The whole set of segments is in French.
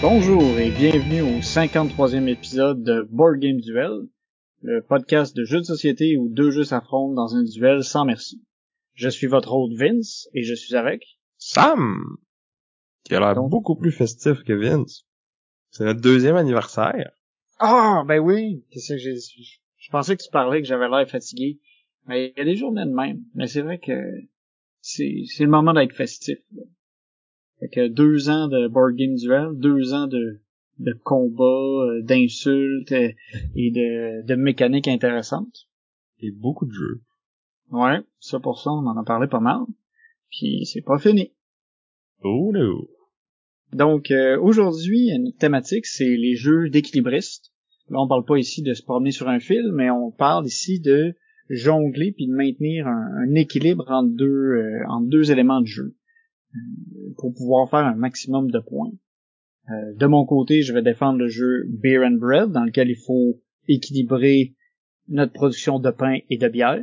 Bonjour et bienvenue au 53e épisode de Board Game Duel, le podcast de jeux de société où deux jeux s'affrontent dans un duel sans merci. Je suis votre hôte Vince et je suis avec Sam, qui a l'air Donc- beaucoup plus festif que Vince. C'est notre deuxième anniversaire. Ah ben oui, qu'est-ce que j'ai je pensais que tu parlais que j'avais l'air fatigué. Mais il y a des journées de même, mais c'est vrai que c'est c'est le moment d'être festif. Là. Fait que deux ans de board game duel, deux ans de de combats, euh, d'insultes euh, et de de mécaniques intéressantes. Et beaucoup de jeux. Ouais, ça pour ça on en a parlé pas mal. Puis c'est pas fini. Oh no. Donc euh, aujourd'hui, notre thématique, c'est les jeux d'équilibristes. Là, on parle pas ici de se promener sur un fil, mais on parle ici de jongler puis de maintenir un, un équilibre entre deux euh, entre deux éléments de jeu euh, pour pouvoir faire un maximum de points. Euh, de mon côté, je vais défendre le jeu Beer and Bread, dans lequel il faut équilibrer notre production de pain et de bière.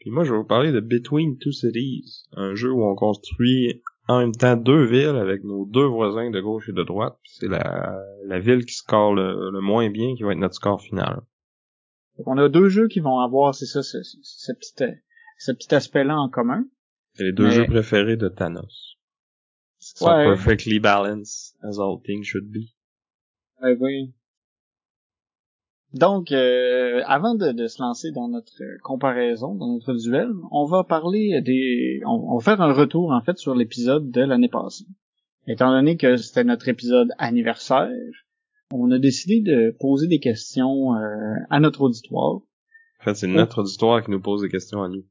Puis moi, je vais vous parler de Between Two Cities, un jeu où on construit en même temps deux villes avec nos deux voisins de gauche et de droite. C'est la, la ville qui score le, le moins bien qui va être notre score final. Donc, on a deux jeux qui vont avoir, c'est ça, ce, ce, ce petit, euh, ce petit aspect-là en commun. C'est les deux Mais- jeux préférés de Thanos. Ouais. perfectly balanced, as all things should be. Oui. Donc, euh, avant de, de se lancer dans notre comparaison, dans notre duel, on va parler des, on, on va faire un retour en fait sur l'épisode de l'année passée. Étant donné que c'était notre épisode anniversaire, on a décidé de poser des questions euh, à notre auditoire. En fait, c'est notre auditoire qui nous pose des questions à nous.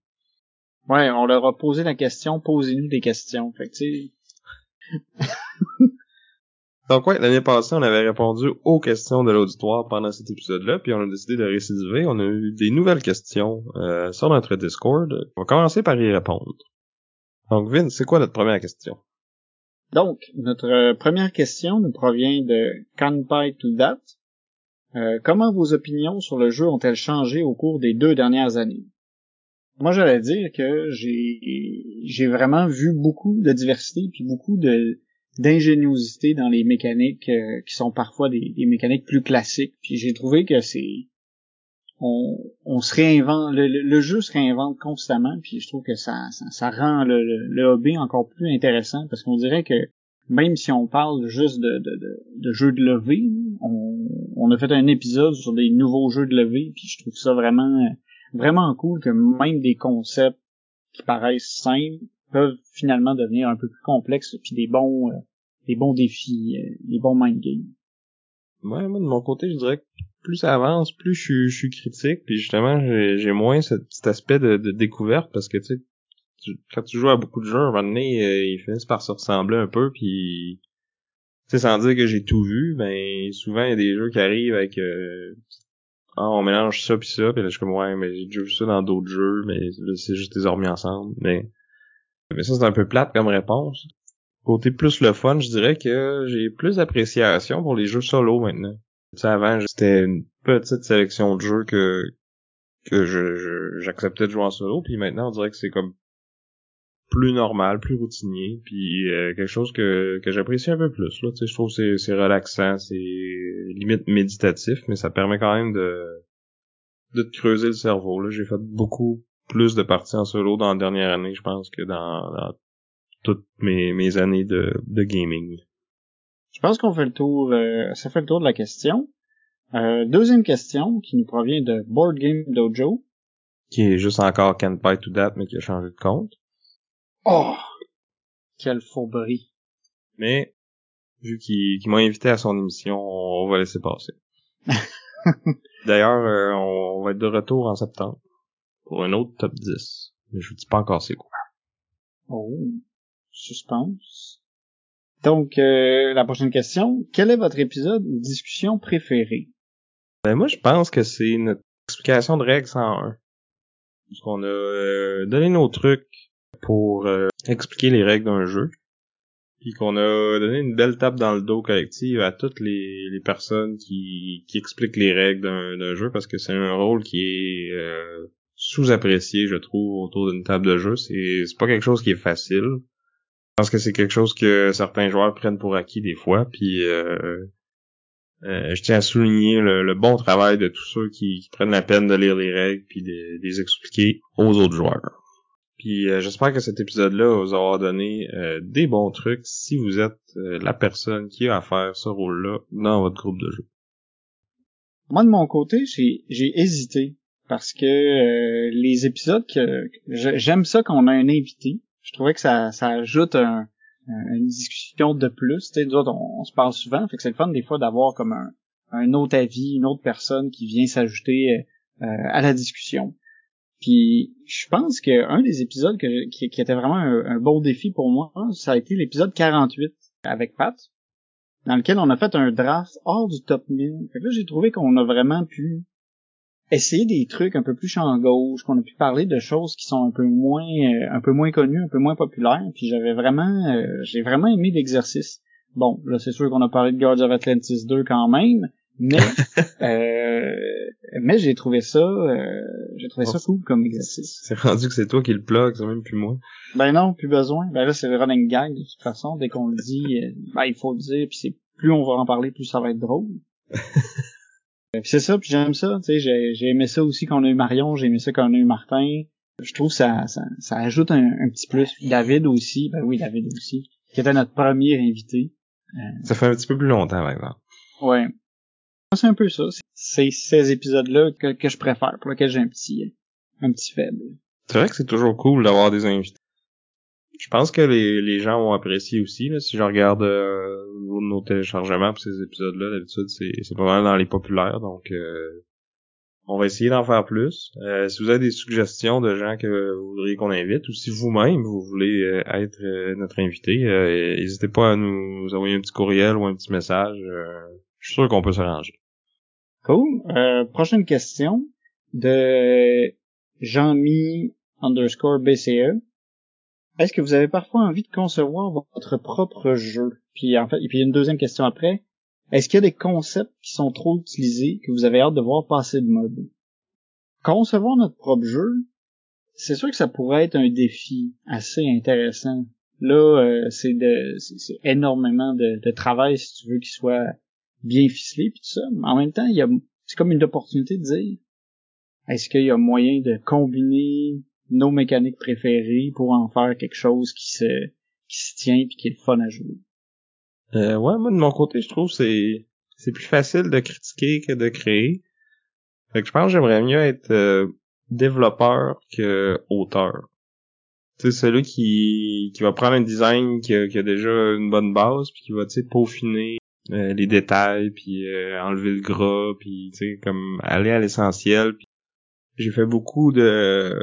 Ouais, on leur a posé la question, posez-nous des questions. Fait que Donc ouais, l'année passée, on avait répondu aux questions de l'auditoire pendant cet épisode-là, puis on a décidé de récidiver. On a eu des nouvelles questions euh, sur notre Discord. On va commencer par y répondre. Donc Vin, c'est quoi notre première question? Donc, notre euh, première question nous provient de Kanpai to That. Euh, comment vos opinions sur le jeu ont-elles changé au cours des deux dernières années? Moi, j'allais dire que j'ai j'ai vraiment vu beaucoup de diversité puis beaucoup de d'ingéniosité dans les mécaniques euh, qui sont parfois des, mécaniques plus classiques. Puis j'ai trouvé que c'est on, on se réinvente le, le- jeu se réinvente constamment puis je trouve que ça ça, ça rend le, le, le hobby encore plus intéressant parce qu'on dirait que même si on parle juste de, de, de, de jeux de levée, on, on a fait un épisode sur des nouveaux jeux de levée, puis je trouve ça vraiment vraiment cool que même des concepts qui paraissent simples peuvent finalement devenir un peu plus complexes, puis des bons euh, des bons défis, euh, des bons mind games. Ouais, moi de mon côté, je dirais que plus ça avance, plus je, je suis critique, puis justement, j'ai moins ce petit aspect de, de découverte, parce que tu sais, quand tu joues à beaucoup de jeux, à un moment donné, euh, ils finissent par se ressembler un peu, puis tu sais, sans dire que j'ai tout vu, ben souvent il y a des jeux qui arrivent avec euh, ah on mélange ça puis ça, puis là je suis comme ouais mais j'ai déjà vu ça dans d'autres jeux, mais c'est juste des ensemble, mais mais ça c'est un peu plate comme réponse. Côté plus le fun, je dirais que j'ai plus d'appréciation pour les jeux solo maintenant. Tu sais, avant, c'était une petite sélection de jeux que que je- j'acceptais de jouer en solo, puis maintenant on dirait que c'est comme plus normal, plus routinier, puis euh, quelque chose que, que j'apprécie un peu plus. Là, tu sais, je trouve que c'est c'est relaxant, c'est limite méditatif, mais ça permet quand même de de te creuser le cerveau. Là, j'ai fait beaucoup plus de parties en solo dans la dernière année, je pense, que dans, dans toutes mes, mes années de, de gaming. Je pense qu'on fait le tour, euh, ça fait le tour de la question. Euh, deuxième question qui nous provient de Board Game Dojo. Qui est juste encore Can't Buy to That, mais qui a changé de compte. Oh, quelle fourberie. Mais, vu qu'il qu'il m'a invité à son émission, on, on va laisser passer. D'ailleurs, euh, on, on va être de retour en septembre pour un autre top 10. Mais je vous dis pas encore c'est quoi. Oh, suspense. Donc, euh, la prochaine question. Quel est votre épisode ou discussion préféré? Ben moi, je pense que c'est notre explication de règle 101. Parce qu'on a euh, donné nos trucs pour euh, expliquer les règles d'un jeu. Puis qu'on a donné une belle tape dans le dos collective à toutes les, les personnes qui, qui expliquent les règles d'un jeu parce que c'est un rôle qui est euh, sous-apprécié, je trouve, autour d'une table de jeu. C'est pas quelque chose qui est facile. Je pense que c'est quelque chose que certains joueurs prennent pour acquis des fois. Puis euh, euh, je tiens à souligner le, bon travail de tous ceux qui, prennent la peine de lire les règles puis de, les expliquer aux autres joueurs. Puis euh, j'espère que cet épisode-là vous aura donné euh, des bons trucs si vous êtes la personne qui a à faire ce rôle-là dans votre groupe de jeu. Moi de mon côté, j'ai hésité parce que les épisodes que j'aime ça quand on a un invité. Je trouvais que ça, ça ajoute un, une discussion de plus. Tu sais, on, se parle souvent, fait que c'est le fun des fois d'avoir comme un, un autre avis, une autre personne qui vient s'ajouter euh, à la discussion. Puis je pense qu'un des épisodes qui, était vraiment un, bon défi pour moi, ça a été l'épisode 48 avec Pat, dans lequel on a fait un draft hors du top 1000. Fait que là, j'ai trouvé qu'on a vraiment pu essayer des trucs un peu plus champ gauche, qu'on a pu parler de choses qui sont un peu moins euh, un peu moins connues, un peu moins populaires, puis j'avais vraiment euh, j'ai vraiment aimé l'exercice. Bon, là c'est sûr qu'on a parlé de Guards of Atlantis 2 quand même, mais euh, mais j'ai trouvé ça j'ai trouvé ça cool comme exercice. C'est rendu que c'est toi qui le plug, c'est même plus moi. Ben non, plus besoin. Ben là c'est le running gag de toute façon, dès qu'on le dit, ben il faut le dire, puis c'est plus on va en parler, plus ça va être drôle. c'est ça, puis j'aime ça, tu sais, j'ai, j'ai aimé ça aussi quand on a eu Marion, j'ai aimé ça quand on a eu Martin. Je trouve que ça, ça, ça ajoute un, petit plus. David aussi, ben oui, David aussi, qui était notre premier invité. Euh, ça fait un petit peu plus longtemps, maintenant. Ouais. C'est un peu ça. C'est ces épisodes-là que, je préfère, pour lesquels j'ai un petit, un petit faible. C'est vrai que c'est toujours cool d'avoir des invités je pense que les, gens ont apprécié aussi. Là, si je regarde euh, nos téléchargements pour ces épisodes-là, d'habitude, c'est, c'est pas mal dans les populaires. Donc, euh, on va essayer d'en faire plus. Euh, si vous avez des suggestions de gens que vous voudriez qu'on invite, ou si vous-même, vous voulez euh, être notre invité, n'hésitez pas à nous envoyer un petit courriel ou un petit message. Je suis sûr qu'on peut s'arranger. Cool. prochaine question de Jean-Mi underscore BCE. Est-ce que vous avez parfois envie de concevoir votre propre jeu? Puis en fait, et puis une deuxième question après. Est-ce qu'il y a des concepts qui sont trop utilisés que vous avez hâte de voir passer de mode? Concevoir notre propre jeu, c'est sûr que ça pourrait être un défi assez intéressant. Là, euh, c'est de c'est énormément de, de, travail si tu veux qu'il soit bien ficelé puis tout ça. Mais en même temps, c'est comme une opportunité de dire est-ce qu'il y a moyen de combiner nos mécaniques préférées pour en faire quelque chose qui se qui se tient puis qui est le fun à jouer? Euh, ouais, moi de mon côté, je trouve c'est c'est plus facile de critiquer que de créer. Fait que je pense que j'aimerais mieux être euh, développeur que auteur. Tu sais, celui qui, qui va prendre un design qui a, qui a déjà une bonne base, puis qui va, tu sais, peaufiner euh, les détails, puis euh, enlever le gras, puis, tu sais, comme aller à l'essentiel. J'ai fait beaucoup de,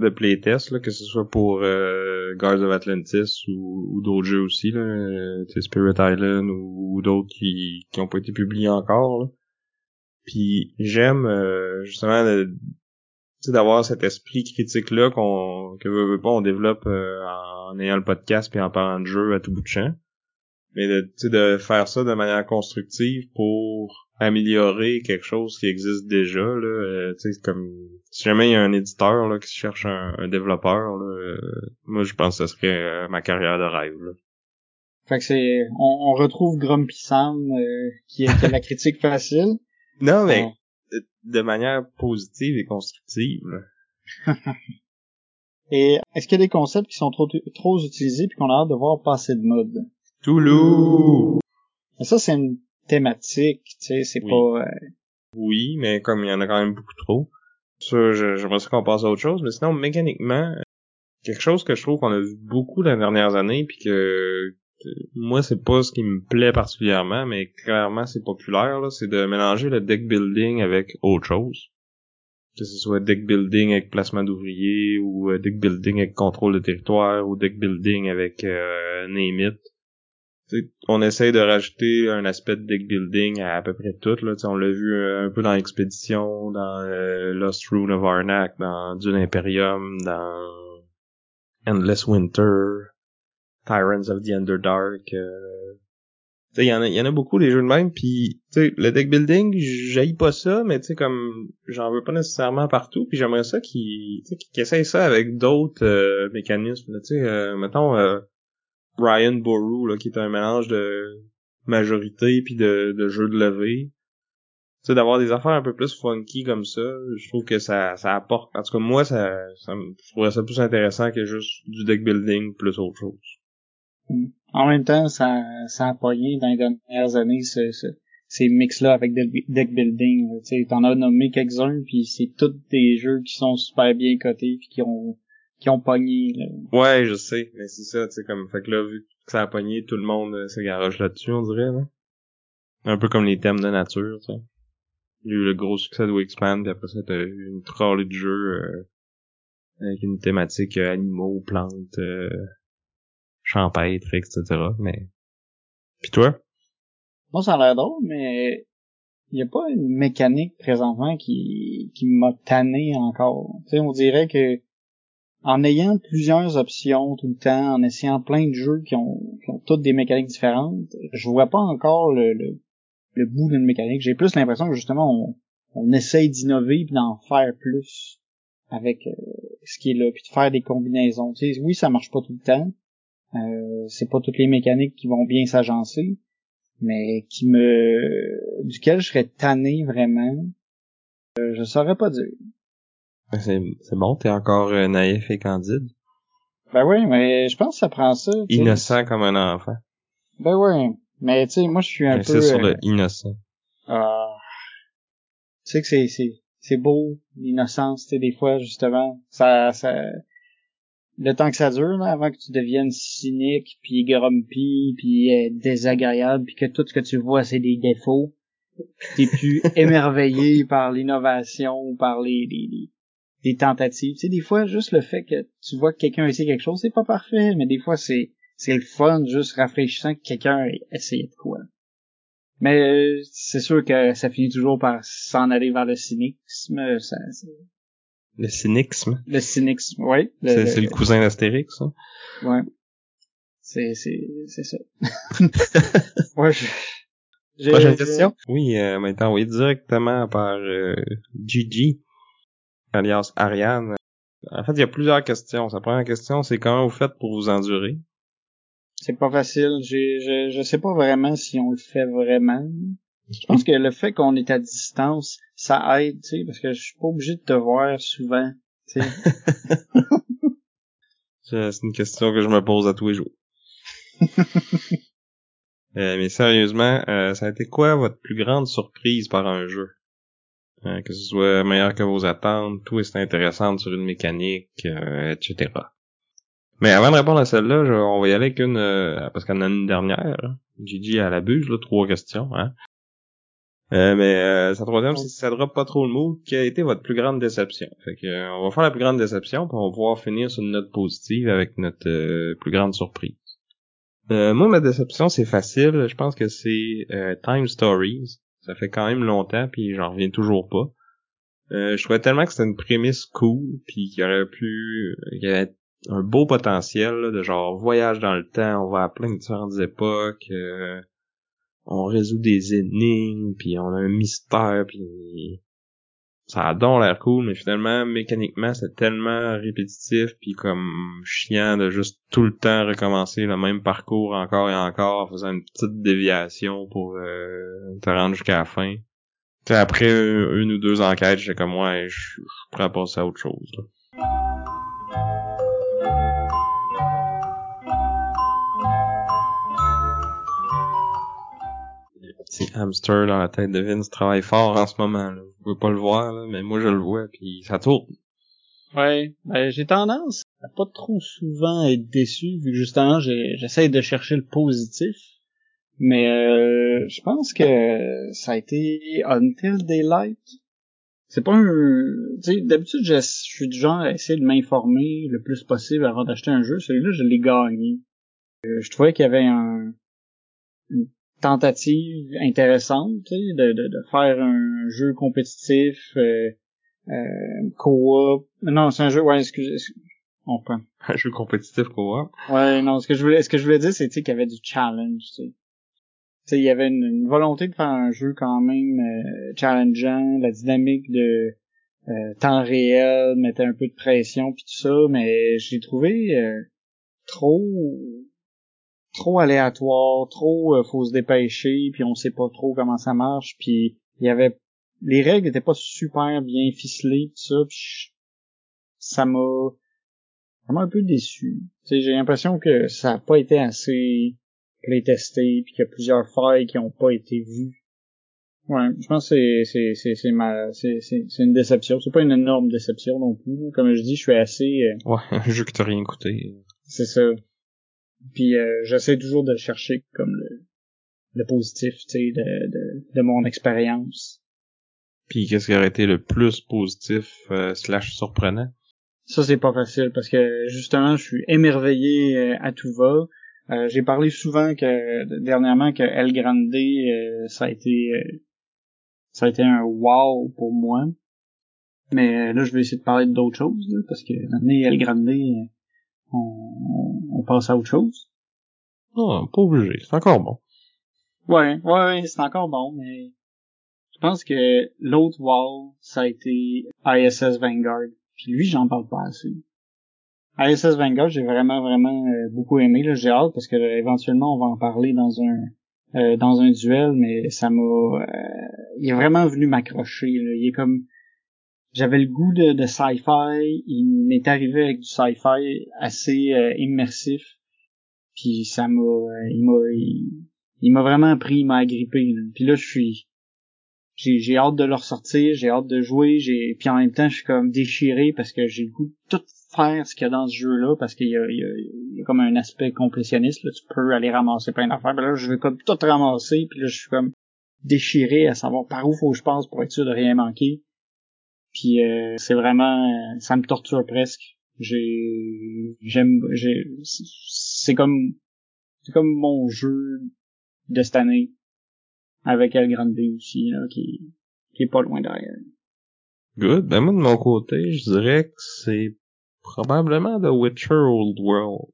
de playtest, là, que ce soit pour euh, Guards of Atlantis ou, d'autres jeux aussi, là, euh, Spirit Island ou, d'autres qui qui ont pas été publiés encore. Là. Puis j'aime euh, justement d'avoir cet esprit critique là qu'on que veut, pas on développe euh, en ayant le podcast puis en parlant de jeu à tout bout de champ mais de, de faire ça de manière constructive pour améliorer quelque chose qui existe déjà là euh, tu sais comme si jamais il y a un éditeur là qui cherche un, développeur là, euh, moi je pense que ce serait euh, ma carrière de rêve là. fait que c'est on, retrouve Grumpy Sam qui, est, la critique facile. Non mais de, manière positive et constructive et est-ce qu'il y a des concepts qui sont trop trop utilisés puis qu'on a hâte de voir passer de mode? Toulouse. Ça c'est une thématique, tu sais, c'est pas... Euh, oui, mais comme il y en a quand même beaucoup trop, ça, j'aimerais qu'on passe à autre chose, mais sinon, mécaniquement, quelque chose que je trouve qu'on a vu beaucoup dans les dernières années, puis que, moi, c'est pas ce qui me plaît particulièrement, mais clairement, c'est populaire, là, c'est de mélanger le deck building avec autre chose. Que ce soit deck building avec placement d'ouvriers, ou euh, deck building avec contrôle de territoire, ou deck building avec euh, name on essaye de rajouter un aspect de deck building à à peu près tout. Là. on l'a vu un, peu dans l'expédition, dans euh, Lost Rune of Arnak, dans Dune Imperium, dans Endless Winter, Tyrants of the Underdark. Euh, il y en a, y en a beaucoup des jeux de même, puis le deck building, j'aille pas ça, mais tu sais comme j'en veux pas nécessairement partout, puis j'aimerais ça qu'ils qu essayent ça avec d'autres euh, mécanismes. Tu sais, euh, mettons Brian Boru, là, qui est un mélange de majorité puis de, de jeu de levée. Tu sais, d'avoir des affaires un peu plus funky comme ça, je trouve que ça, ça apporte. En tout cas, moi, ça, ça je trouverais ça plus intéressant que juste du deck building plus autre chose. Mm. En même temps, ça, ça a pogné dans les dernières années ce, ces mix-là avec deck building. Tu t'en as nommé quelques-uns, puis c'est tous des jeux qui sont super bien cotés puis qui ont qui ont pogné. Là. Ouais, je sais, mais c'est ça, tu sais, comme fait que là, vu que ça a pogné, tout le monde euh, se garage là-dessus, on dirait, là. Un peu comme les thèmes de nature, tu sais. Il y a eu le gros succès de Wingspan, puis après ça, t'as eu une trolley de jeux euh, avec une thématique euh, animaux, plantes, euh, champêtres, etc. Mais. Puis toi? Moi, ça a l'air drôle, mais il n'y a pas une mécanique présentement qui, qui m'a tanné encore. Tu sais, on dirait que en ayant plusieurs options tout le temps, en essayant plein de jeux qui ont, toutes des mécaniques différentes, je vois pas encore le, le, le bout d'une mécanique. J'ai plus l'impression que justement on, on essaye d'innover puis d'en faire plus avec euh, ce qui est là, puis de faire des combinaisons. Oui, ça marche pas tout le temps. Euh, c'est pas toutes les mécaniques qui vont bien s'agencer, mais qui me duquel je serais tanné vraiment. Euh, je saurais pas dire. C'est bon, t'es encore euh, naïf et candide? Ben oui, mais je pense que ça prend ça. Innocent comme un enfant. Ben oui, mais tu sais, moi je suis un peu... C'est sur le euh, innocent. Ah, tu sais que c'est c'est c'est beau l'innocence, tu sais des fois justement, ça ça le temps que ça dure là, avant que tu deviennes cynique puis grumpy puis euh, désagréable puis que tout ce que tu vois c'est des défauts, t'es plus émerveillé par l'innovation par les, les des tentatives. Tu sais, des fois, juste le fait que tu vois que quelqu'un essaie quelque chose, c'est pas parfait, mais des fois, c'est, c'est le fun, juste rafraîchissant que quelqu'un essaye de quoi. Mais c'est sûr que ça finit toujours par s'en aller vers le cynisme. Ça, le cynisme. Le cynisme, oui. C'est le cousin d'Astérix, ça. Ouais. C'est, c'est, c'est ça. ouais, Prochaine question? Oui, euh, maintenant, oui, directement par euh, Gigi alias Ariane. En fait, il y a plusieurs questions. Sa première question, c'est comment vous faites pour vous endurer? C'est pas facile. je, je sais pas vraiment si on le fait vraiment. Je pense que le fait qu'on est à distance, ça aide, tu sais, parce que je suis pas obligé de te voir souvent, tu sais. c'est une question que je me pose à tous les jours. Euh, mais sérieusement, euh, ça a été quoi votre plus grande surprise par un jeu? Euh, que ce soit meilleur que vos attentes, tout est intéressant sur une mécanique, euh, etc. Mais avant de répondre à celle-là, on va y aller avec une, euh, parce qu'on a une dernière. Gigi à l'abuse, là, trois questions. Hein? mais sa troisième, c'est si ça drop pas trop le mot, quelle a été votre plus grande déception? Fait que, on va faire la plus grande déception, puis on va pouvoir finir sur une note positive avec notre plus grande surprise. moi, ma déception, c'est facile. Je pense que c'est Time Stories. Ça fait quand même longtemps, puis j'en reviens toujours pas. Euh, je trouvais tellement que c'était une prémisse cool, puis qu'il y aurait pu... Il y avait un beau potentiel de genre voyage dans le temps, on va à plein de différentes époques, euh, on résout des énigmes, puis on a un mystère, puis ça a donc l'air cool, mais finalement, mécaniquement, c'est tellement répétitif puis comme chiant de juste tout le temps recommencer le même parcours encore et encore en faisant une petite déviation pour euh, te rendre jusqu'à la fin. T'sais, après une, ou deux enquêtes, j'étais comme ouais, je à passer à autre chose. Là. petit hamster dans la tête de Vince travaille fort en ce moment. Là. Pouvez pas le voir, là, mais moi je le vois, puis ça tourne. Ouais, ben, j'ai tendance à pas trop souvent être déçu, vu que justement j'essaie de chercher le positif. Mais euh, je pense que ça a été Until Daylight. C'est pas un... Tu sais, d'habitude, je, suis du genre à essayer de m'informer le plus possible avant d'acheter un jeu. Celui-là, je l'ai gagné. Euh, je trouvais qu'il y avait un, une tentative intéressante, de, de, de faire un jeu compétitif, euh, euh, co-op. Non, c'est un jeu, ouais, excusez, on prend. Un jeu compétitif co-op. Ouais, non, ce que je voulais, ce que je voulais dire, c'est, qu'il y avait du challenge, tu sais. Il y avait une, une volonté de faire un jeu quand même euh, challengeant, la dynamique de euh, temps réel mettait un peu de pression puis tout ça, mais j'ai trouvé euh, trop trop aléatoire, trop euh, faut se dépêcher, puis on sait pas trop comment ça marche, puis il y avait les règles étaient pas super bien ficelées tout ça, puis ça m'a ça m'a un peu déçu. j'ai l'impression que ça a pas été assez playtesté, puis qu'il y a plusieurs failles qui ont pas été vues. Ouais, je pense que c'est c'est c'est c'est ma c'est c'est c'est une déception. C'est pas une énorme déception non plus. Comme je dis, je suis assez. Euh, ouais, un jeu que t'as rien coûté. C'est ça. Puis euh, j'essaie toujours de chercher comme le, le positif, tu sais, de, de, de mon expérience. Puis qu'est-ce qui aurait été le plus positif euh, slash surprenant? Ça c'est pas facile parce que justement je suis émerveillé euh, à tout va. J'ai parlé souvent que dernièrement que El Grande ça a été ça a été un wow pour moi. Mais là je vais essayer de parler d'autres choses parce que l'année El Grande on, on passe à autre chose? Non, pas obligé, c'est encore bon. Ouais, ouais, ouais c'est encore bon, mais je pense que l'autre wow, ça a été ISS Vanguard. Puis lui, j'en parle pas assez. ISS Vanguard, j'ai vraiment, vraiment euh, beaucoup aimé. J'ai hâte parce que éventuellement on va en parler dans un euh, dans un duel, mais ça m'a euh, il est vraiment venu m'accrocher. Il est comme j'avais le goût de, de sci-fi. Il m'est arrivé avec du sci-fi assez euh, immersif. Puis ça m'a, euh, il m'a, il, m'a vraiment pris, il m'a agrippé. Puis là, je suis, j'ai, j'ai hâte de le ressortir, j'ai hâte de jouer, j'ai, puis en même temps, je suis comme déchiré parce que j'ai le goût de tout faire ce qu'il y a dans ce jeu-là parce qu'il y a, il y, a, il y a comme un aspect complétionniste. Là, tu peux aller ramasser plein d'affaires. Mais là, je veux comme tout ramasser. Puis là, je suis comme déchiré à savoir par où faut que je passe pour être sûr de rien manquer. Puis euh, c'est vraiment, euh, ça me torture presque. J'ai, j'aime, j'ai, c'est comme, c'est comme mon jeu de cette année avec El Grande aussi là, qui, qui est pas loin derrière. Good. Ben moi de mon côté, je dirais que c'est probablement The Witcher Old World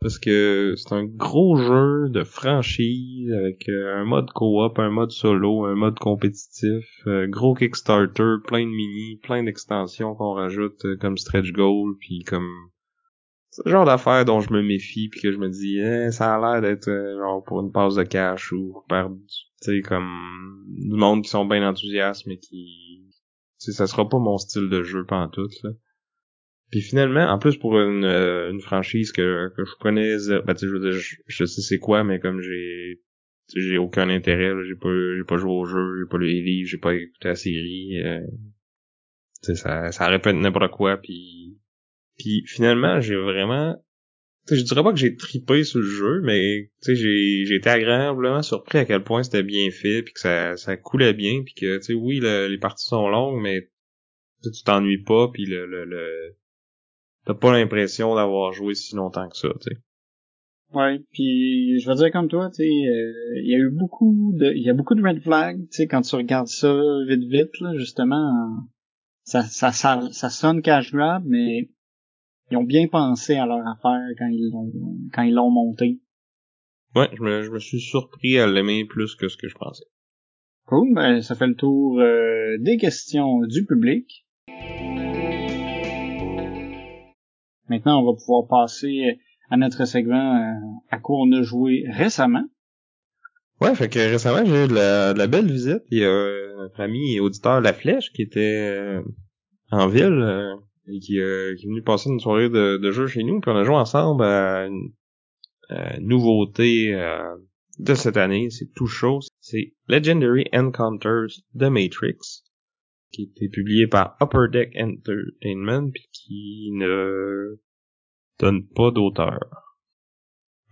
parce que c'est un gros jeu de franchise avec euh, un mode co-op, un mode solo, un mode compétitif, euh, gros Kickstarter, plein de mini, plein d'extensions qu'on rajoute euh, comme stretch goal, puis comme c'est genre d'affaire dont je me méfie puis que je me dis eh, ça a l'air d'être genre pour une passe de cash ou perdre tu sais comme du monde qui sont bien enthousiastes mais qui tu sais ça sera pas mon style de jeu tout là puis finalement, en plus pour une, euh, une franchise que, que je connais, ben je veux dire, je, sais c'est quoi, mais comme j'ai j'ai aucun intérêt, j'ai pas j'ai pas joué au jeu, j'ai pas lu les livres, j'ai pas écouté la série, euh, ça, ça répète n'importe quoi, puis puis finalement, j'ai vraiment je dirais pas que j'ai tripé sur le jeu, mais j'ai, j'ai été agréablement surpris à quel point c'était bien fait, puis que ça, ça coulait bien, puis que tu sais, oui, les parties sont longues, mais tu t'ennuies pas, puis le, le, le, t'as pas l'impression d'avoir joué si longtemps que ça, tu sais. Ouais, puis je veux dire comme toi, tu sais, euh, il y a eu beaucoup de, il y a beaucoup de red flags, tu sais, quand tu regardes ça vite vite, là, justement, ça, ça, ça, ça sonne cash grab, mais ils ont bien pensé à leur affaire quand ils l'ont, quand ils l'ont monté. Ouais, je me, je me suis surpris à l'aimer plus que ce que je pensais. Cool, ben ça fait le tour euh, des questions du public. Maintenant, on va pouvoir passer à notre segment euh, à quoi on a joué récemment. Ouais, fait que récemment, j'ai eu de la, belle visite. Il y a notre ami auditeur La Flèche qui était euh, en ville euh, et qui, est venu passer une soirée de, de jeu chez nous. Puis on a joué ensemble à une, nouveauté de cette année. C'est tout chaud. C'est Legendary Encounters The Matrix qui été publié par Upper Deck Entertainment puis qui ne donne pas d'auteur.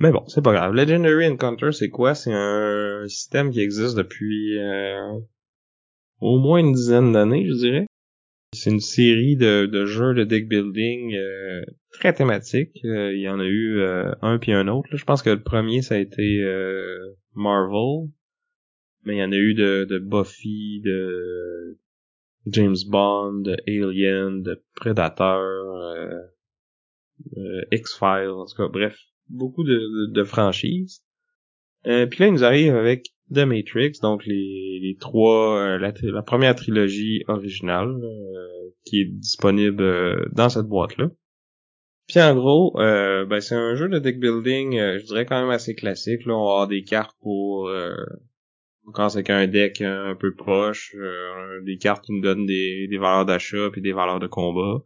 Mais bon, c'est pas grave. Legendary Encounter, c'est quoi? C'est un système qui existe depuis euh, au moins une dizaine d'années, je dirais. C'est une série de, de, jeux de deck building euh, très thématique. Euh, il y en a eu un puis un autre. Je pense que le premier, ça a été Marvel, mais il y en a eu de, de Buffy, de James Bond, Alien, Predator, euh, euh, X-Files, en tout cas, bref, beaucoup de, de, franchises. Euh, puis là, il nous arrive avec The Matrix, donc les, les trois, euh, la, la, première trilogie originale, euh, qui est disponible dans cette boîte-là. Puis en gros, ben c'est un jeu de deck building, je dirais quand même assez classique. Là, on va avoir des cartes pour quand c'est qu'un deck un peu proche, des cartes qui nous donnent des, des valeurs d'achat puis des valeurs de combat.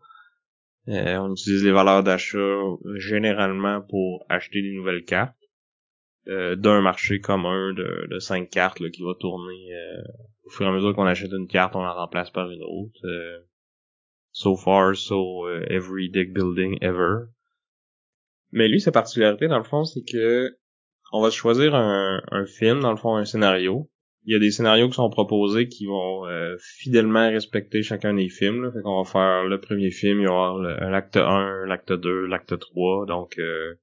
Euh, on utilise les valeurs d'achat généralement pour acheter des nouvelles cartes euh, d'un marché commun de, de cinq cartes là, qui va tourner euh, au fur et à mesure qu'on achète une carte, on la remplace par une autre. so far, so every deck building ever. Mais lui, sa particularité dans le fond, c'est que on va choisir un, un film, dans le fond, un scénario, il y a des scénarios qui sont proposés qui vont euh, fidèlement respecter chacun des films. Là. Fait qu'on va faire le premier film, il y aura l'acte 1, l'acte 2, l'acte 3. Donc euh,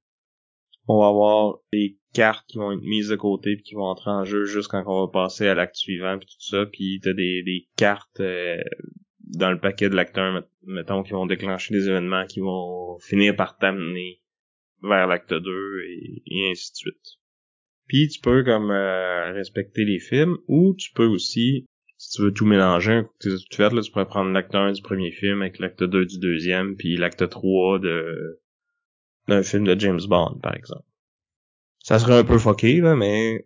on va avoir des cartes qui vont être mises de côté puis qui vont entrer en jeu juste quand on va passer à l'acte suivant puis tout ça. Puis t'as des, des cartes euh, dans le paquet de l'acte 1, mettons, qui vont déclencher des événements qui vont finir par t'amener vers l'acte 2 et, et ainsi de suite. Puis tu peux comme euh, respecter les films ou tu peux aussi si tu veux tout mélanger, tout fait, là, tu pourrais prendre l'acte 1 du premier film avec l'acte 2 du deuxième, puis l'acte 3 de d'un film de James Bond, par exemple. Ça serait un peu fucké, là, mais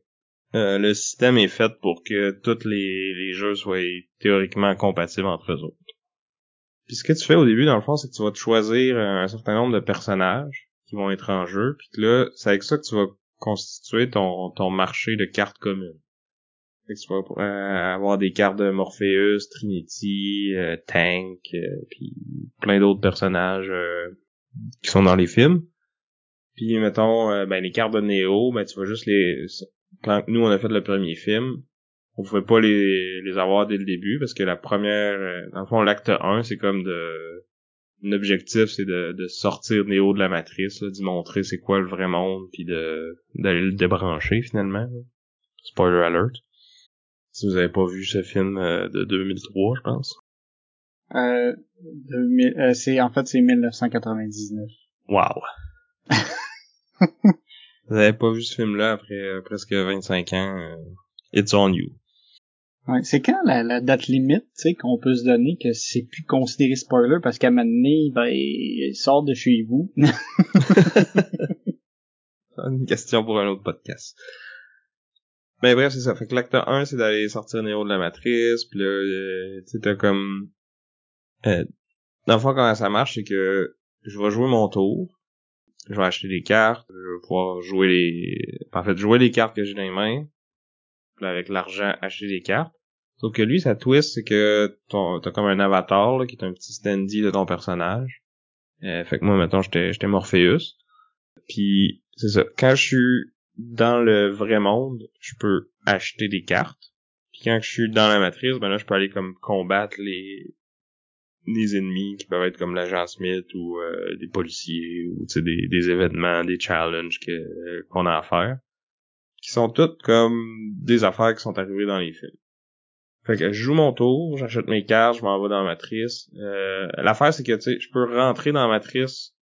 euh, le système est fait pour que tous les, les jeux soient théoriquement compatibles entre eux autres. Puis ce que tu fais au début, dans le fond, c'est que tu vas te choisir un certain nombre de personnages qui vont être en jeu, puis là, c'est avec ça que tu vas constituer ton, ton marché de cartes communes. tu vas euh, avoir des cartes de Morpheus, Trinity, euh, Tank, euh, puis plein d'autres personnages qui sont dans les films. Puis mettons, ben les cartes de Neo, ben tu vas juste les. Quand nous on a fait le premier film, on pouvait pas les, les avoir dès le début parce que la première, dans le fond l'acte 1 c'est comme de l'objectif c'est de, de sortir Néo de la matrice, d'y montrer c'est quoi le vrai monde, puis de d'aller le débrancher finalement. Spoiler alert. Si vous avez pas vu ce film euh, de 2003, je pense. Euh, euh, c'est en fait c'est 1999. Wow. vous avez pas vu ce film-là après euh, presque 25 ans. it's on you. Ouais, c'est quand la, date limite, tu sais, qu'on peut se donner que c'est plus considéré spoiler parce qu'à un moment donné, ben, il sort de chez vous. Une question pour un autre podcast. Mais bref, c'est ça. Fait que l'acte 1, c'est d'aller sortir Néo de la matrice, puis là, euh, tu sais, comme... Euh, dans le fond, comment ça marche, c'est que je vais jouer mon tour, je vais acheter des cartes, je vais pouvoir jouer les... En fait, jouer les cartes que j'ai dans les mains, avec l'argent acheter des cartes. Sauf que lui, sa twist, c'est que t'as comme un avatar qui est un petit standy de ton personnage. Euh, fait que moi, maintenant, j'étais Morpheus. Puis, c'est ça. Quand je suis dans le vrai monde, je peux acheter des cartes. Puis quand je suis dans la matrice, ben là, je peux aller comme combattre les les ennemis qui peuvent être comme l'agent Smith ou euh, des policiers ou des, des événements, des challenges que qu'on a à faire qui sont toutes comme des affaires qui sont arrivées dans les films. Fait que je joue mon tour, j'achète mes cartes, je m'en vais dans la matrice. Euh, L'affaire, c'est que tu sais, je peux rentrer dans la matrice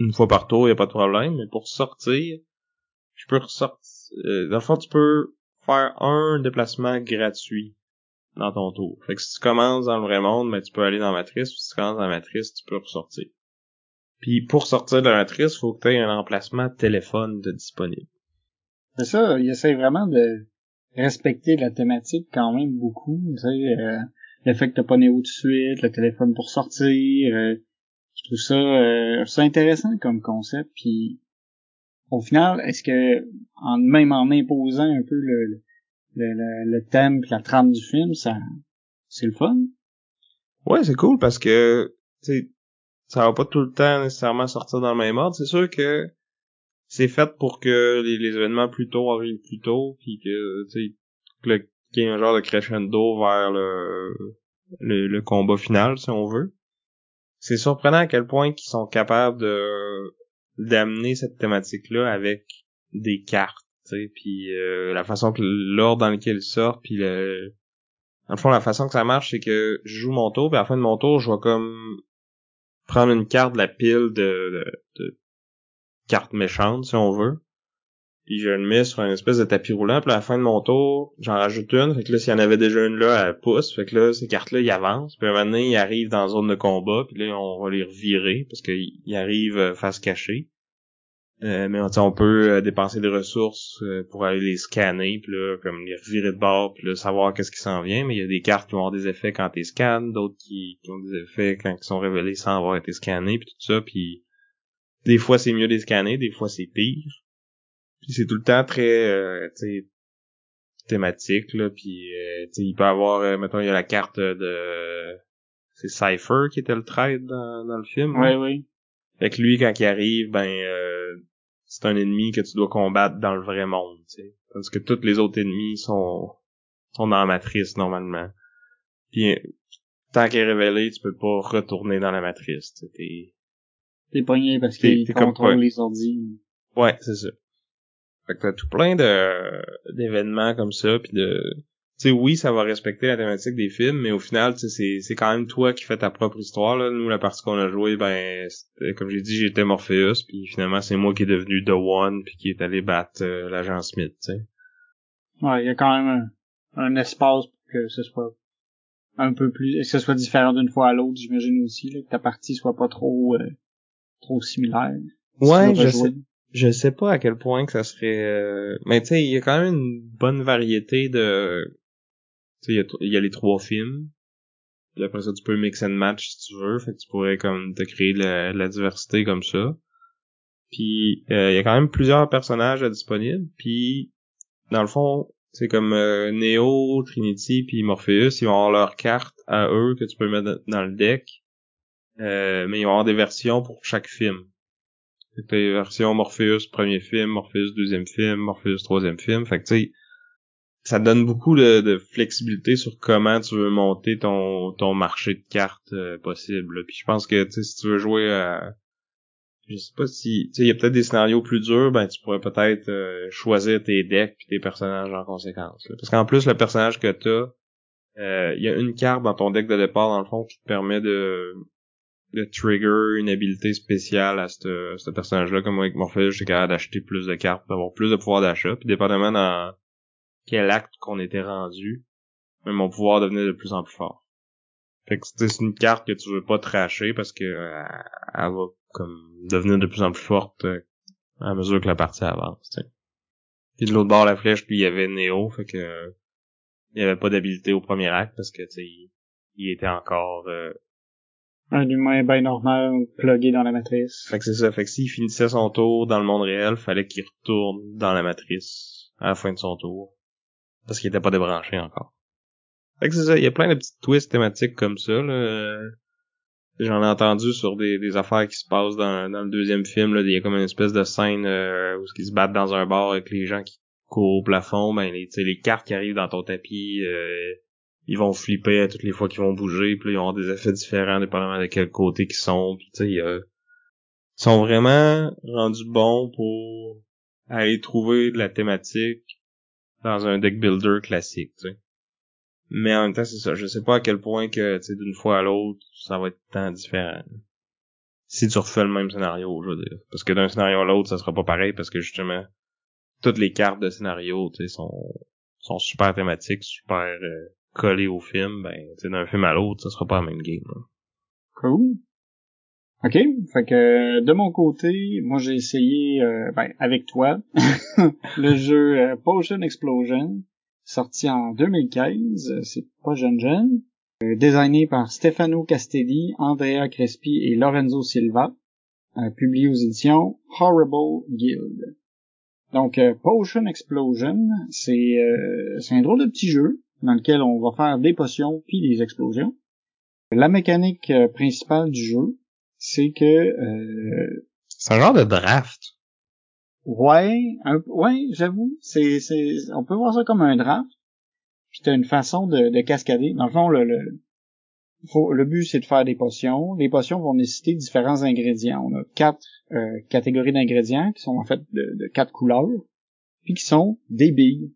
une fois par tour, y a pas de problème, mais pour sortir, je peux ressortir. Euh, dans le tu peux faire un déplacement gratuit dans ton tour. Fait que si tu commences dans le vrai monde, mais ben, tu peux aller dans la matrice, si tu commences dans la matrice, tu peux ressortir. Puis pour sortir de la matrice, faut que tu aies un emplacement téléphone disponible. C'est ça, il essaie vraiment de respecter la thématique quand même beaucoup. Tu sais, euh, le fait que t'as pas Néo tout de suite, le téléphone pour sortir. Euh, je trouve ça, euh, intéressant comme concept. Puis au final, est-ce que en même en imposant un peu le, le, le, thème la trame du film, ça c'est le fun? Ouais, c'est cool parce que ça va pas tout le temps nécessairement sortir dans le même ordre. C'est sûr que c'est fait pour que les, événements plus tôt arrivent plus tôt, puis que, tu sais, qu'il y ait un genre de crescendo vers le, le, combat final, si on veut. C'est surprenant à quel point ils sont capables de d'amener cette thématique-là avec des cartes. puis euh, la façon que l'ordre dans lequel il sort, puis le... Dans le fond, la façon que ça marche, c'est que je joue mon tour, puis à la fin de mon tour, je vais comme prendre une carte de la pile de, de, cartes méchantes, si on veut. Puis je le mets sur une espèce de tapis roulant, puis à la fin de mon tour, j'en rajoute une. Fait que là, s'il y en avait déjà une là, elle pousse. Fait que là, ces cartes-là, ils avancent. Puis maintenant, ils arrivent dans la zone de combat, puis là, on va les revirer, parce qu'ils arrivent euh, face cachée. Euh, mais on peut euh, dépenser des ressources euh, pour aller les scanner, puis là, comme les revirer de bord, puis là, savoir qu'est-ce qui s'en vient. Mais il y a des cartes qui avoir des effets quand tu scannes, d'autres qui, ont des effets quand ils sont révélés sans avoir été scannés, puis tout ça. Puis des fois, c'est mieux les scanner, des fois, c'est pire. Puis c'est tout le temps très, thématique, là. Puis il peut avoir, mettons, il y a la carte de... C'est Cypher qui était le trade dans, dans le film. Oui, oui. Fait que lui, quand il arrive, ben euh, c'est un ennemi que tu dois combattre dans le vrai monde, tu sais. Parce que tous les autres ennemis sont, sont dans la matrice, normalement. Puis, tant qu'il est révélé, tu peux pas retourner dans la matrice, tu T'es... T'es pogné parce qu'il contrôle les ordi. Ouais, c'est ça. Fait que t'as tout plein de d'événements comme ça, puis de tu sais, oui, ça va respecter la thématique des films, mais au final, tu sais, c'est quand même toi qui fais ta propre histoire. Là. Nous, la partie qu'on a jouée, ben, comme j'ai dit, j'étais Morpheus, puis finalement, c'est moi qui est devenu The One, puis qui est allé battre euh, l'agent Smith, tu sais. Ouais, il y a quand même un, espace pour que ce soit un peu plus, que ce soit différent d'une fois à l'autre, j'imagine aussi, là, que ta partie soit pas trop, euh, trop similaire. Ouais, je sais, je sais pas à quel point que ça serait, euh, mais tu sais, il y a quand même une bonne variété de il y, a les trois films. Puis après ça, tu peux mix and match si tu veux. Fait que tu pourrais comme te créer la, la diversité comme ça. Puis euh, il y a quand même plusieurs personnages disponibles. Puis dans le fond, c'est comme euh, Neo, Trinity puis Morpheus, ils vont avoir leurs cartes à eux que tu peux mettre dans le deck. Euh, mais ils vont avoir des versions pour chaque film. Fait que versions Morpheus premier film, Morpheus deuxième film, Morpheus troisième film. Fait que tu sais, ça donne beaucoup de, flexibilité sur comment tu veux monter ton ton marché de cartes euh, possible. Puis je pense que si tu veux jouer à je sais pas si tu sais il y a peut-être des scénarios plus durs, ben tu pourrais peut-être euh, choisir tes decks puis tes personnages en conséquence. Parce qu'en plus le personnage que t'as euh, il y a une carte dans ton deck de départ dans le fond qui te permet de de trigger une habilité spéciale à ce personnage-là, comme avec Morpheus, j'ai capable d'acheter plus de cartes, d'avoir plus de pouvoir d'achat, puis dépendamment dans quel acte qu'on était rendu, mon pouvoir devenait de plus en plus fort. Fait que c'est une carte que tu veux pas tracher parce que euh, elle va comme devenir de plus en plus forte euh, à mesure que la partie avance. Puis de l'autre bord la flèche, puis il y avait Neo, fait que il y avait pas d'habilité au premier acte parce que tu il, il était encore euh, un humain bien normal plugué dans la matrice. Fait que c'est ça, fait que s'il finissait son tour dans le monde réel, fallait qu'il retourne dans la matrice à la fin de son tour parce qu'il était pas débranché encore. Fait que c'est ça, il y a plein de petites twists thématiques comme ça, là. J'en ai entendu sur des, affaires qui se passent dans, dans le deuxième film, là. Il y a comme une espèce de scène euh, où ils se battent dans un bar avec les gens qui courent au plafond, ben les, les cartes qui arrivent dans ton tapis, euh, ils vont flipper à toutes les fois qu'ils vont bouger, puis ils vont avoir des effets différents dépendamment de quel côté qu'ils sont, puis tu sais, ils sont vraiment rendus bons pour aller trouver de la thématique dans un deck builder classique, tu sais. Mais en même temps, c'est ça. Je sais pas à quel point que, tu sais, d'une fois à l'autre, ça va être tant différent. Si tu refais le même scénario, je veux dire. Parce que d'un scénario à l'autre, ça sera pas pareil parce que justement, toutes les cartes de scénario, tu sais, sont, sont super thématiques, super euh, collées au film. Ben, tu d'un film à l'autre, ça sera pas la même game. Cool. OK, fait que de mon côté, moi j'ai essayé euh, ben, avec toi le jeu euh, Potion Explosion, sorti en 2015, c'est pas jeune jeune, euh, designé par Stefano Castelli, Andrea Crespi et Lorenzo Silva, publié aux éditions Horrible Guild. Donc Potion Explosion, c'est c'est un drôle de petit jeu dans lequel on va faire des potions puis des explosions. La mécanique principale du jeu, c'est que euh, c'est un genre de draft. Ouais, un, ouais, j'avoue, c'est c'est on peut voir ça comme un draft. Puis une façon de, de cascader. Dans le fond, le, le, faut, le but c'est de faire des potions. Les potions vont nécessiter différents ingrédients. On a quatre euh, catégories d'ingrédients qui sont en fait de, de quatre couleurs. puis qui sont des billes.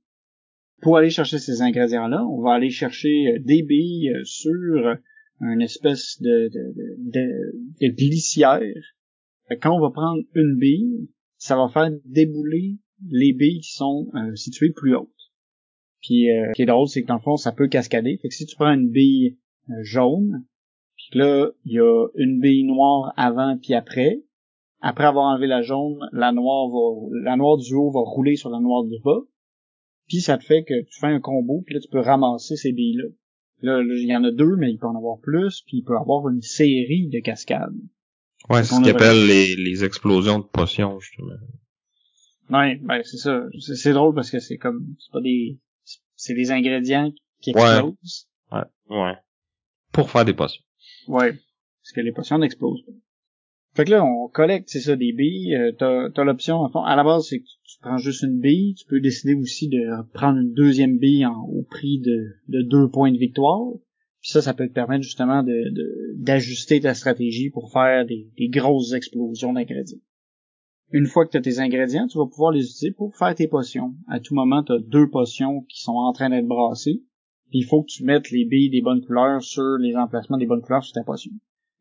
Pour aller chercher ces ingrédients-là, on va aller chercher des billes sur une espèce de, de, de, glissière. Quand on va prendre une bille, ça va faire débouler les billes qui sont euh, situées plus hautes. Puis euh, ce qui est drôle, c'est que dans le fond, ça peut cascader. Fait que si tu prends une bille euh, jaune, puis là, il y a une bille noire avant puis après. Après avoir enlevé la jaune, la noire va la noire du haut va rouler sur la noire du bas. Puis ça te fait que tu fais un combo, puis là tu peux ramasser ces billes-là. Là, il y en a deux, mais il peut en avoir plus, puis il peut avoir une série de cascades. Ouais, c'est ce qu'ils appellent les, les explosions de potions, justement. Ouais, ben c'est ça. C'est drôle parce que c'est comme c'est pas des c'est des ingrédients qui explosent. Ouais. ouais. Pour faire des potions. Ouais. Parce que les potions n'explosent pas. Fait que là, on collecte, c'est ça, des billes. Euh, t'as, t'as l'option, en fond, à la base, c'est que tu prends juste une bille. Tu peux décider aussi de prendre une deuxième bille au prix de, de deux points de victoire. Puis ça, ça peut te permettre justement d'ajuster ta stratégie pour faire des, grosses explosions d'ingrédients. Une fois que tu as tes ingrédients, tu vas pouvoir les utiliser pour faire tes potions. À tout moment, tu as deux potions qui sont en train d'être brassées. Il faut que tu mettes les billes des bonnes couleurs sur les emplacements des bonnes couleurs sur ta potion.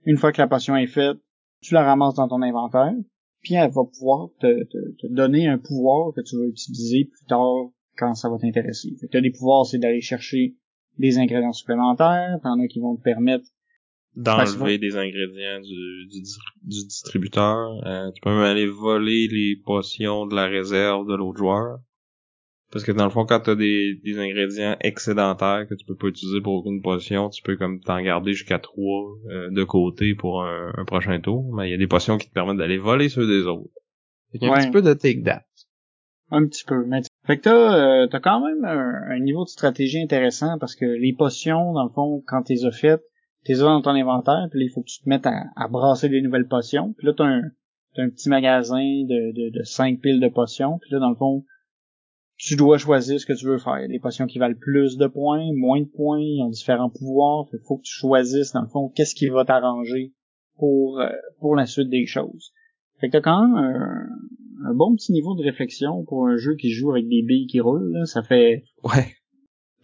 Une fois que la potion est faite, tu la ramasses dans ton inventaire, puis elle va pouvoir te, te, donner un pouvoir que tu vas utiliser plus tard quand ça va t'intéresser. Tu as des pouvoirs, c'est d'aller chercher des ingrédients supplémentaires, t'en as qui vont te permettre d'enlever des ingrédients du, du, du distributeur. Euh, tu peux même aller voler les potions de la réserve de l'autre joueur. Parce que dans le fond, quand t'as des, des ingrédients excédentaires que tu peux pas utiliser pour aucune potion, tu peux comme t'en garder jusqu'à trois euh, de côté pour un, prochain tour. Mais il y a des potions qui te permettent d'aller voler ceux des autres. Fait un petit peu de take that. Un petit peu. Mais fait que t'as, euh, t'as quand même un, un, niveau de stratégie intéressant parce que les potions, dans le fond, quand t'es as faites, t'es as dans ton inventaire, puis là, il faut que tu te mettes à, à brasser des nouvelles potions. Puis là, t'as un, t'as un petit magasin de, de, de 5 piles de potions. Puis là, dans le fond, tu dois choisir ce que tu veux faire. Il y a des potions qui valent plus de points, moins de points, ils ont différents pouvoirs. Il faut que tu choisisses, dans le fond, qu'est-ce qui va t'arranger pour, euh, pour la suite des choses. Fait que t'as quand même un, bon petit niveau de réflexion pour un jeu qui joue avec des billes qui roulent. Là. Ça fait... Ouais.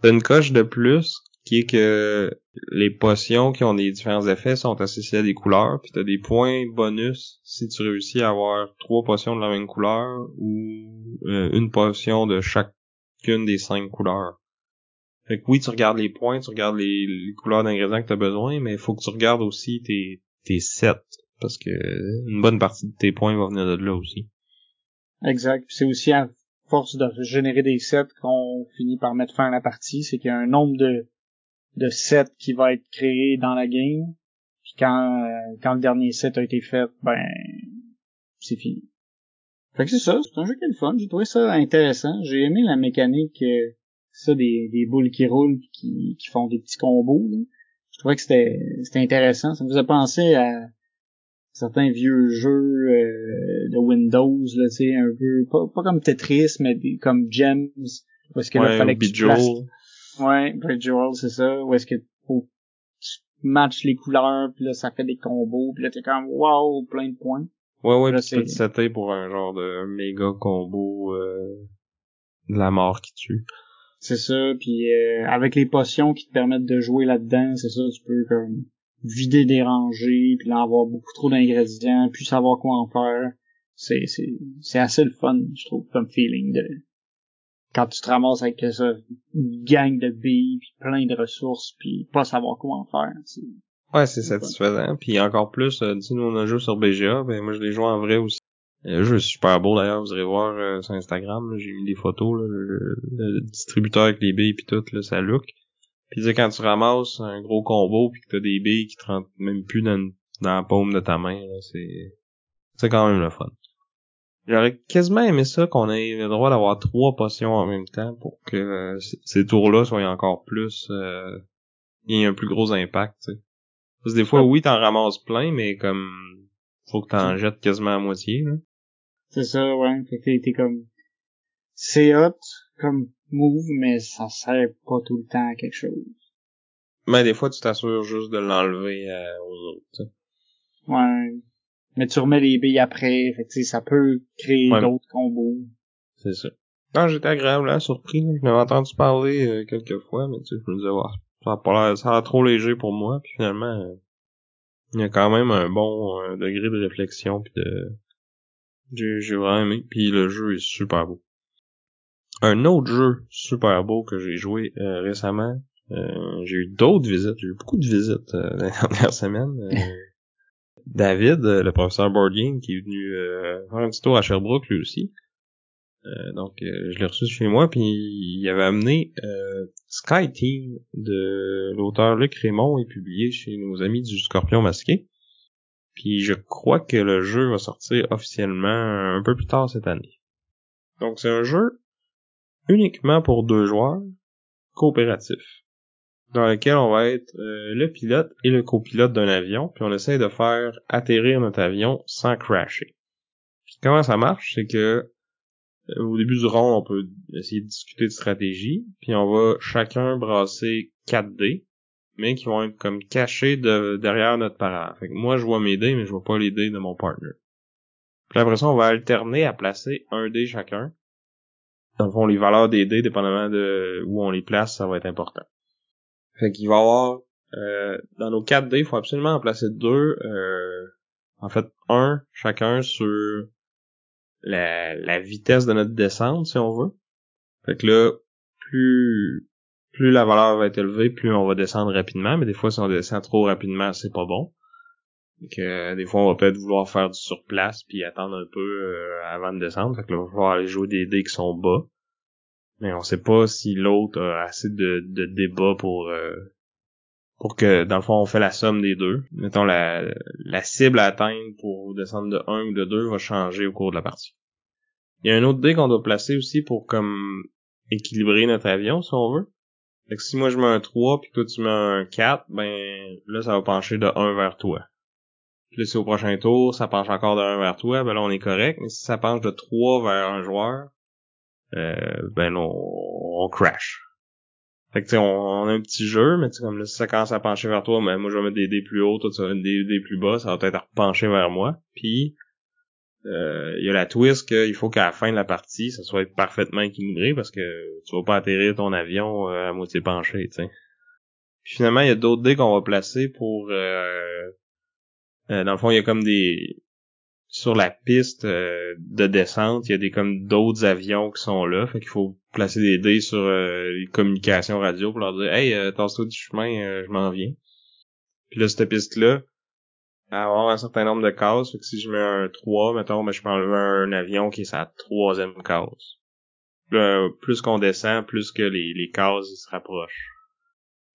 T'as une coche de plus qui est que les potions qui ont des différents effets sont associées à des couleurs, puis t'as des points bonus si tu réussis à avoir trois potions de la même couleur ou euh, une potion de chacune des cinq couleurs. Fait que oui, tu regardes les points, tu regardes les, couleurs d'ingrédients que t'as besoin, mais il faut que tu regardes aussi tes, tes sets, parce que une bonne partie de tes points va venir de là aussi. Exact. C'est aussi à force de générer des sets qu'on finit par mettre fin à la partie, c'est qu'il y a un nombre de de set qui va être créé dans la game. Puis quand, euh, quand le dernier set a été fait, ben c'est fini. Fait que c'est ça, c'est un jeu qui est le fun. J'ai trouvé ça intéressant. J'ai aimé la mécanique, euh, ça, des, des boules qui roulent pis qui, qui font des petits combos. Je trouvais que c'était, c'était intéressant. Ça me faisait penser à certains vieux jeux euh, de Windows, là, tu sais, un peu, pas, pas comme Tetris, mais comme Gems, parce que là, fallait que tu Ouais, Bridgewell, c'est ça. Où est-ce que faut tu matches les couleurs, puis là, ça fait des combos, puis là, t'es comme, wow, plein de points. Ouais, ouais, pis tu peux te setter pour un genre de méga combo euh, de la mort qui tue. C'est ça, puis euh, avec les potions qui te permettent de jouer là-dedans, c'est ça, tu peux comme vider des rangées, puis là avoir beaucoup trop d'ingrédients, puis savoir quoi en faire. C'est c'est c'est assez le fun, je trouve, comme feeling de quand tu te ramasses avec ça, une gang de billes, puis plein de ressources, puis pas savoir quoi en faire. Ouais, c'est satisfaisant. Puis encore plus, euh, nous on a joué sur BGA, ben moi je l'ai joué en vrai aussi. Le jeu est super beau d'ailleurs, vous irez voir euh, sur Instagram, j'ai mis des photos, là, le, distributeur avec les billes puis tout, là, ça look. Puis quand tu ramasses un gros combo puis que t'as des billes qui te rentrent même plus dans, dans la paume de ta main, c'est c'est quand même le fun. J'aurais quasiment aimé ça qu'on ait le droit d'avoir trois potions en même temps pour que euh, ces tours-là soient encore plus euh, aient un plus gros impact, tu sais. Parce que des fois, oui, t'en ramasses plein, mais comme faut que t'en jettes quasiment à moitié, là. C'est ça, ouais. Fait que t'es comme c'est hot comme move, mais ça sert pas tout le temps à quelque chose. Mais des fois, tu t'assures juste de l'enlever euh, aux autres. T'sais. Ouais mais tu remets les billes après, fait que, ça peut créer d'autres combos. C'est ça. Non, j'étais agréablement surpris. Je m'avais entendu parler euh, quelques fois, mais tu sais, je me disais, ça a pas ça a l'air trop léger pour moi. Puis finalement, euh, il y a quand même un bon euh, degré de réflexion puis de, j'ai, j'ai vraiment aimé. Puis le jeu est super beau. Un autre jeu super beau que j'ai joué récemment, j'ai eu d'autres visites, j'ai eu beaucoup de visites euh, la dernière semaine. David, le professeur Boarding, qui est venu faire un petit tour à Sherbrooke lui aussi. Euh, donc, euh, je l'ai reçu chez moi, puis il avait amené euh, Sky Team de l'auteur Luc Raymond et publié chez nos amis du Scorpion Masqué. Puis je crois que le jeu va sortir officiellement un peu plus tard cette année. Donc c'est un jeu uniquement pour deux joueurs, coopératif, dans lequel on va être le pilote et le copilote d'un avion, puis on essaie de faire atterrir notre avion sans crasher. Puis comment ça marche, c'est que euh, au début du round, on peut essayer de discuter de stratégie, puis on va chacun brasser 4 dés, mais qui vont être comme cachés de, derrière notre parent. Fait que moi, je vois mes dés, mais je vois pas les dés de mon partner. Puis après ça, on va alterner à placer un dé chacun. Dans le fond, les valeurs des dés, dépendamment de où on les place, ça va être important. Fait qu'il va y avoir euh, dans nos 4 dés, il faut absolument en placer deux. Euh, en fait, un chacun sur la, la vitesse de notre descente, si on veut. Fait que là, plus plus la valeur va être élevée, plus on va descendre rapidement, mais des fois si on descend trop rapidement, c'est pas bon. Donc, euh, des fois on va peut-être vouloir faire du surplace puis attendre un peu euh, avant de descendre. Fait que là, on va falloir aller jouer des dés qui sont bas. Mais on sait pas si l'autre a assez de, de débats pour euh, pour que dans le fond on fait la somme des deux. Mettons la, la cible à atteindre pour descendre de 1 ou de 2 va changer au cours de la partie. Il y a un autre dé qu'on doit placer aussi pour comme équilibrer notre avion si on veut. Fait que si moi je mets un 3 puis toi tu mets un 4, ben là ça va pencher de 1 vers toi. Puis là si au prochain tour ça penche encore de 1 vers toi, ben là on est correct. Mais si ça penche de 3 vers un joueur, ben là on, on crash. Fait que tu on, a un petit jeu, mais tu comme là, si ça commence à pencher vers toi, ben moi je vais mettre des dés plus hauts, toi tu vas mettre des dés plus bas, ça va peut-être pencher vers moi. Puis euh, il y a la twist qu'il faut qu'à la fin de la partie, ça soit parfaitement équilibré parce que tu vas pas atterrir ton avion euh, à moitié penché, tu sais. Puis finalement, il y a d'autres dés qu'on va placer pour euh, dans le fond, il y a comme des sur la piste euh, de descente, il y a des comme d'autres avions qui sont là, fait qu'il faut placer des dés sur euh, les communications radio pour leur dire "Hey, euh, tasse-toi du chemin, euh, je m'en viens." Puis là cette piste là, avoir un certain nombre de cases, fait que si je mets un 3, mettons, ben, je peux enlever un avion qui est sa troisième case. plus qu'on descend, plus que les, les cases se rapprochent.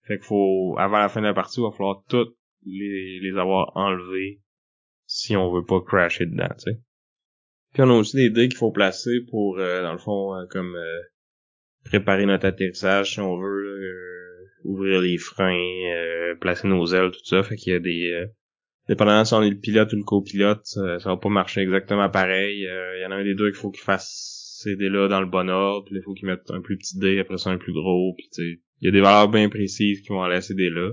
Fait qu'il faut, avant la fin de la partie, il va falloir toutes les, les avoir enlevées si on veut pas crasher dedans, tu sais. Puis on a aussi des dés qu'il faut placer pour, euh, dans le fond, euh, comme euh, préparer notre atterrissage si on veut, ouvrir les freins, placer nos ailes, tout ça. Fait qu'il y a des... dépendamment si on est le pilote ou le copilote, ça, ça va pas marcher exactement pareil. Il y en a un des deux qu'il faut qu'il fasse ces dés-là dans le bon ordre, puis il faut qu'il mette un plus petit dé, après ça un plus gros, puis tu sais, il y a des valeurs bien précises qui vont aller à ces dés-là.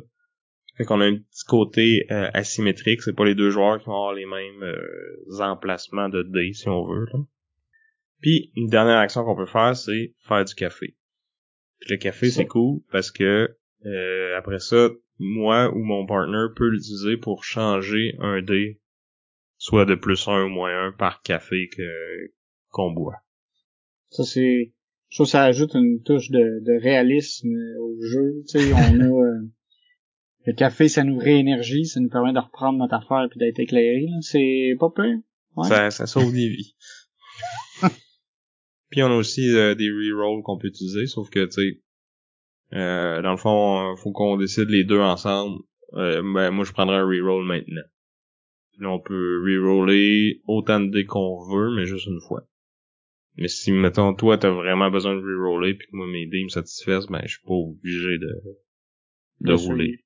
Fait qu'on a un petit côté euh, asymétrique, c'est pas les deux joueurs qui vont avoir les mêmes euh, emplacements de dés si on veut. Là. Puis une dernière action qu'on peut faire, c'est faire du café. Puis le café c'est cool parce que euh, après ça, moi ou mon partner peut l'utiliser pour changer un dé, soit de plus un ou moins un par café que qu'on boit. Ça c'est, je trouve que ça ajoute une touche de, de réalisme au jeu. Tu sais, on a le café, ça nous réénergie, ça nous permet de reprendre notre affaire puis d'être éclairé. C'est pas peu. Ouais. Ça, ça sauve des vies. puis on a aussi euh, des rerolls qu'on peut utiliser, sauf que tu sais, euh, dans le fond, faut qu'on décide les deux ensemble. Euh, ben moi je prendrais un reroll maintenant. Là on peut reroller autant de dés qu'on veut, mais juste une fois. Mais si mettons toi t'as vraiment besoin de reroller puis que moi mes dés me satisfaisent, ben je suis pas obligé de de rouler.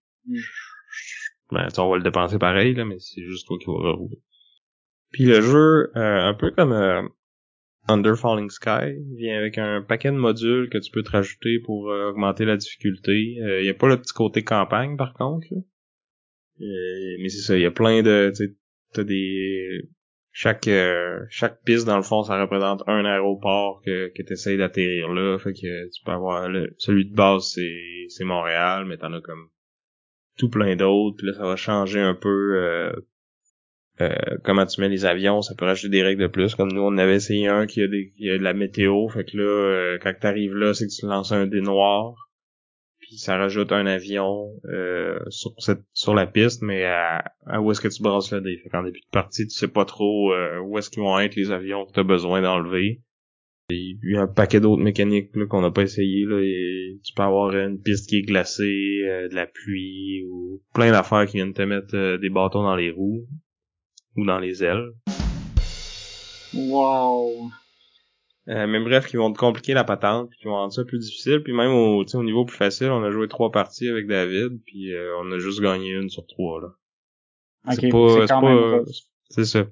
Ben, on va le dépenser pareil, là, mais c'est juste toi qui vas rerouler. Puis le jeu, euh, un peu comme euh, Under Falling Sky, vient avec un paquet de modules que tu peux te rajouter pour euh, augmenter la difficulté. Il y a pas le petit côté campagne, par contre. mais c'est ça, il y a plein de... T'as des... chaque euh, chaque piste dans le fond ça représente un aéroport que que t'essayes d'atterrir là fait que tu peux avoir le, celui de base c'est Montréal mais t'en as comme tout plein d'autres là ça va changer un peu euh, euh, comment tu mets les avions ça peut rajouter des règles de plus comme nous on avait essayé un qui a des qui a de la météo fait que là euh, quand t'arrives là c'est que tu lances un dé noir ça rajoute un avion euh, sur cette sur la piste, mais à, où est-ce que tu brasses le dé. Fait qu'en début de partie, tu sais pas trop euh, où est-ce qu'ils vont être les avions que tu as besoin d'enlever. Il y a un paquet d'autres mécaniques qu'on n'a pas essayé. Là, et tu peux avoir une piste qui est glacée, euh, de la pluie, ou plein d'affaires qui viennent te mettre des bâtons dans les roues ou dans les ailes. Wow! Euh, mais bref, qui vont te compliquer la patente, puis qui vont rendre ça plus difficile. Puis même au, au niveau plus facile, on a joué trois parties avec David, puis euh, on a juste gagné une sur trois là. c'est pas, c'est pas, c'est ça.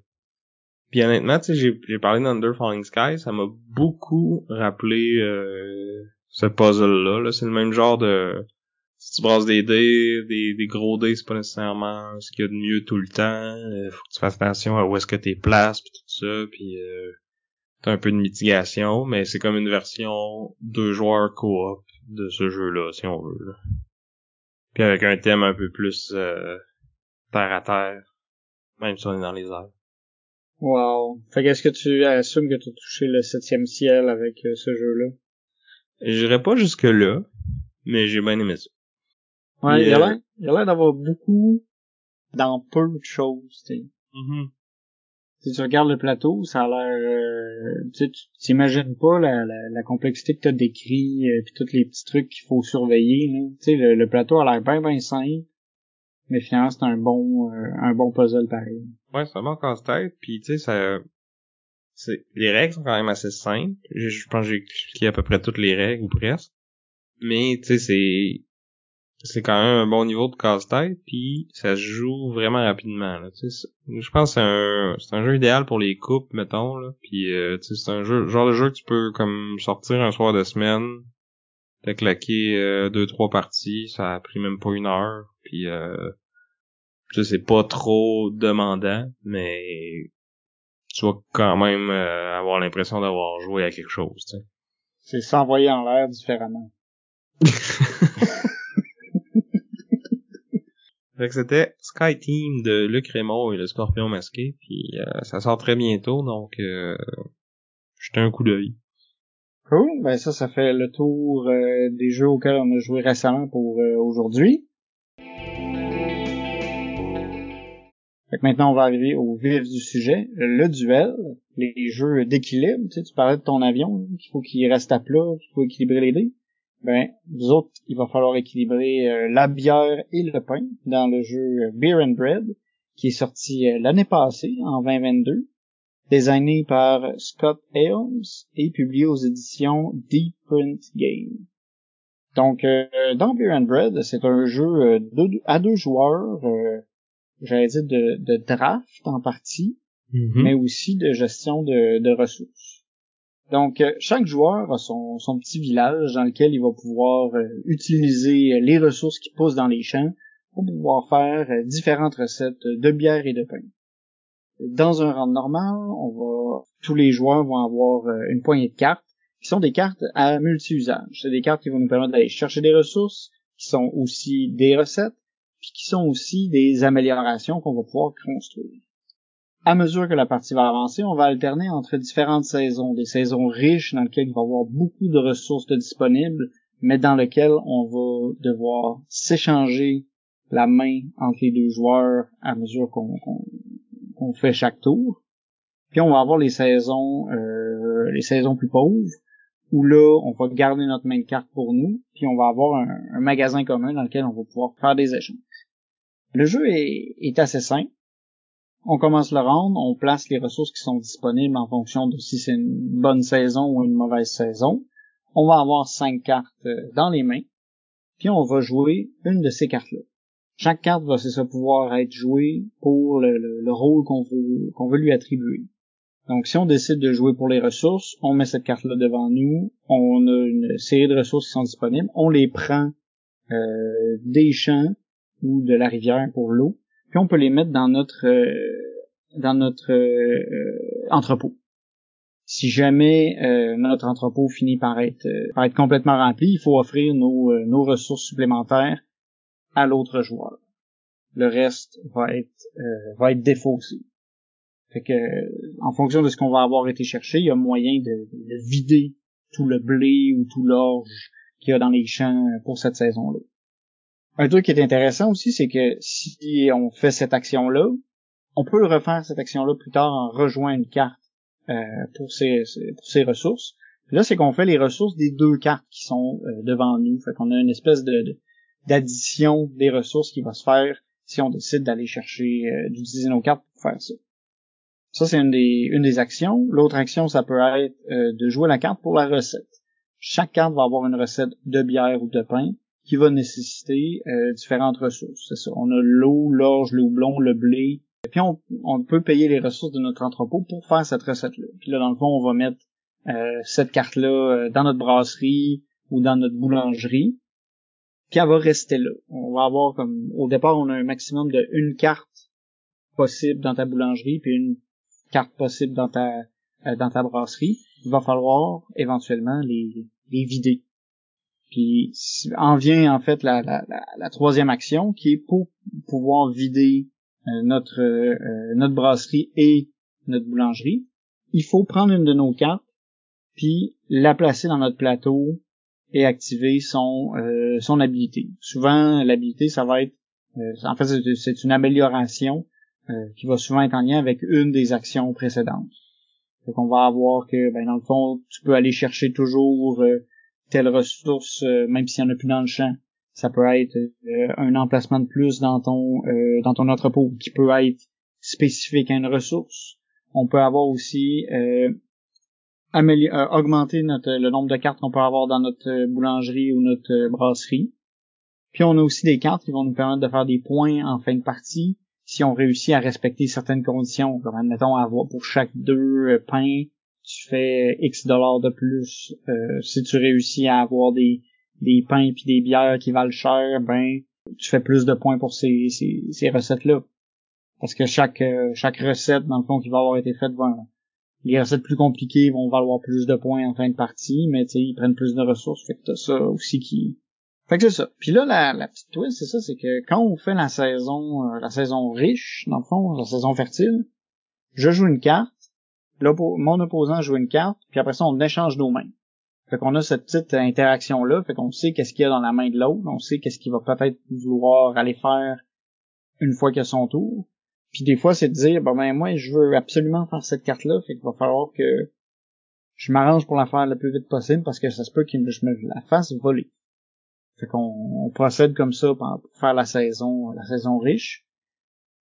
Puis honnêtement, tu sais, j'ai, parlé d'Under Falling Sky, ça m'a beaucoup rappelé euh, ce puzzle-là. -là, c'est le même genre de... Si tu brasses des dés, des, des gros dés, c'est pas nécessairement ce qu'il y a de mieux tout le temps. Euh, faut que tu fasses attention à où est-ce que t'es place, puis tout ça, puis... Euh, t'as un peu de mitigation, mais c'est comme une version deux joueurs coop de ce jeu-là, si on veut. Puis avec un thème un peu plus euh, terre à terre, même si on est dans les airs. Wow. Fait qu'est-ce que tu assumes que tu as touché le septième ciel avec euh, ce jeu-là? J'irai pas jusque là, mais j'ai bien aimé ça. Ouais, il y a euh, l'air d'avoir beaucoup dans peu de choses, tu sais. Mm-hmm. Si tu regardes le plateau, ça a l'air... Euh, tu t'imagines pas la, la, complexité que t'as décrit, euh, puis tous les petits trucs qu'il faut surveiller. Là. Tu sais, le, plateau a l'air bien, bien simple, mais finalement, c'est un bon euh, un bon puzzle pareil. Ouais, c'est un bon casse-tête, puis tu sais, ça... C'est, les règles sont quand même assez simples. Je, je pense que j'ai expliqué à peu près toutes les règles, ou presque. Mais, tu sais, c'est c'est quand même un bon niveau de casse-tête, puis ça se joue vraiment rapidement. Là, je pense que c'est un, c'est un jeu idéal pour les coupes, mettons. Là, puis euh, c'est un jeu, genre de jeu que tu peux comme sortir un soir de semaine, t'as claqué euh, deux trois parties, ça a pris même pas une heure, puis euh, c'est pas trop demandant, mais tu vas quand même euh, avoir l'impression d'avoir joué à quelque chose. C'est s'envoyer en l'air différemment. Fait que c'était Sky Team de Luc Raymond et le Scorpion masqué, puis euh, ça sort très bientôt, donc euh, jetez un coup d'œil. Cool, ben ça, ça fait le tour euh, des jeux auxquels on a joué récemment pour euh, aujourd'hui. Maintenant, on va arriver au vif du sujet, le duel, les jeux d'équilibre. Tu, sais, parlais de ton avion, qu'il faut qu'il reste à plat, qu'il faut équilibrer les dés ben, vous autres, il va falloir équilibrer euh, la bière et le pain dans le jeu euh, Beer and Bread, qui est sorti euh, l'année passée, en 2022, designé par Scott Ailes et publié aux éditions Deep Print Game. Donc, dans Beer and Bread, c'est un jeu à deux joueurs, j'allais dire de, de, draft en partie, mm-hmm. mais aussi de gestion de, de ressources. Donc, euh, chaque joueur a son, son, petit village dans lequel il va pouvoir euh, utiliser les ressources qui poussent dans les champs pour pouvoir faire euh, différentes recettes de bière et de pain. Dans un rang normal, on va, tous les joueurs vont avoir une poignée de cartes qui sont des cartes à multi-usage. C'est des cartes qui vont nous permettre d'aller chercher des ressources, qui sont aussi des recettes, puis qui sont aussi des améliorations qu'on va pouvoir construire à mesure que la partie va avancer, on va alterner entre différentes saisons, des saisons riches dans lesquelles il va y avoir beaucoup de ressources disponibles, mais dans lesquelles on va devoir s'échanger la main entre les deux joueurs à mesure qu'on fait chaque tour. Puis on va avoir les saisons euh, les saisons plus pauvres où là on va garder notre main de carte pour nous, puis on va avoir un, magasin commun dans lequel on va pouvoir faire des échanges. Le jeu est assez simple on commence le round, on place les ressources qui sont disponibles en fonction de si c'est une bonne saison ou une mauvaise saison. On va avoir cinq cartes euh, dans les mains, puis on va jouer une de ces cartes-là. Chaque carte va c'est pouvoir être jouée pour le, rôle qu'on veut qu'on veut lui attribuer. Donc si on décide de jouer pour les ressources, on met cette carte-là devant nous, on a une série de ressources qui sont disponibles, on les prend euh, des champs ou de la rivière pour l'eau, puis on peut les mettre dans notre euh, dans notre euh, entrepôt. Si jamais euh, notre entrepôt finit par être, par être complètement rempli, il faut offrir nos, nos ressources supplémentaires à l'autre joueur. Le reste va être va être défaussé. Fait que en fonction de ce qu'on va avoir été chercher, il y a moyen de, de vider tout le blé ou tout l'orge qu'il y a dans les champs pour cette saison-là. Un truc qui est intéressant aussi, c'est que si on fait cette action-là, on peut refaire cette action-là plus tard en rejoignant une carte euh, pour, ses, ressources. là, c'est qu'on fait les ressources des deux cartes qui sont euh, devant nous. Fait qu'on a une espèce de d'addition des ressources qui va se faire si on décide d'aller chercher, euh, d'utiliser nos cartes pour faire ça. Ça, c'est une des, une des actions. L'autre action, ça peut être de jouer la carte pour la recette. Chaque carte va avoir une recette de bière ou de pain qui va nécessiter euh, différentes ressources. C'est ça. On a l'eau, l'orge, le houblon, le blé. Et puis on, peut payer les ressources de notre entrepôt pour faire cette recette-là. Puis là, dans le fond, on va mettre euh, cette carte-là euh, dans notre brasserie ou dans notre boulangerie. Puis elle va rester là. On va avoir comme au départ, on a un maximum de une carte possible dans ta boulangerie, puis une carte possible dans ta dans ta brasserie. Il va falloir éventuellement les vider. Puis en vient en fait la, la, la, troisième action qui est pour pouvoir vider euh, notre euh, notre brasserie et notre boulangerie. Il faut prendre une de nos cartes puis la placer dans notre plateau et activer son euh, son habilité. Souvent l'habilité ça va être en fait c'est une amélioration qui va souvent être en lien avec une des actions précédentes. Donc on va avoir que ben dans le fond tu peux aller chercher toujours telle ressource, euh, même s'il y en a plus dans le champ. Ça peut être euh, un emplacement de plus dans ton euh, dans ton entrepôt qui peut être spécifique à une ressource. On peut avoir aussi augmenter notre, le nombre de cartes qu'on peut avoir dans notre boulangerie ou notre brasserie. Puis on a aussi des cartes qui vont nous permettre de faire des points en fin de partie si on réussit à respecter certaines conditions, comme admettons avoir pour chaque deux pains tu fais X dollars de plus. Euh, si tu réussis à avoir des, des pains puis des bières qui valent cher, ben tu fais plus de points pour ces, ces, ces recettes-là. Parce que chaque euh, chaque recette, dans le fond, qui va avoir été faite, va, les recettes plus compliquées vont valoir plus de points en fin de partie, mais tu sais, ils prennent plus de ressources. Fait que t'as ça aussi qui. Fait que c'est ça. Puis là, la, la petite twist, c'est ça, c'est que quand on fait la saison, euh, la saison riche, dans le fond, la saison fertile, je joue une carte, mon opposant joue une carte, puis après ça, on échange nos mains. Fait qu'on a cette petite interaction-là, fait qu'on sait qu'est-ce qu'il y a dans la main de l'autre, on sait qu'est-ce qu'il va peut-être vouloir aller faire une fois qu'il a son tour. Puis des fois, c'est de dire, bon ben moi, je veux absolument faire cette carte-là, fait qu'il va falloir que je m'arrange pour la faire le plus vite possible, parce que ça se peut que je me la fasse voler. Fait qu'on procède comme ça pour faire la saison, la saison riche.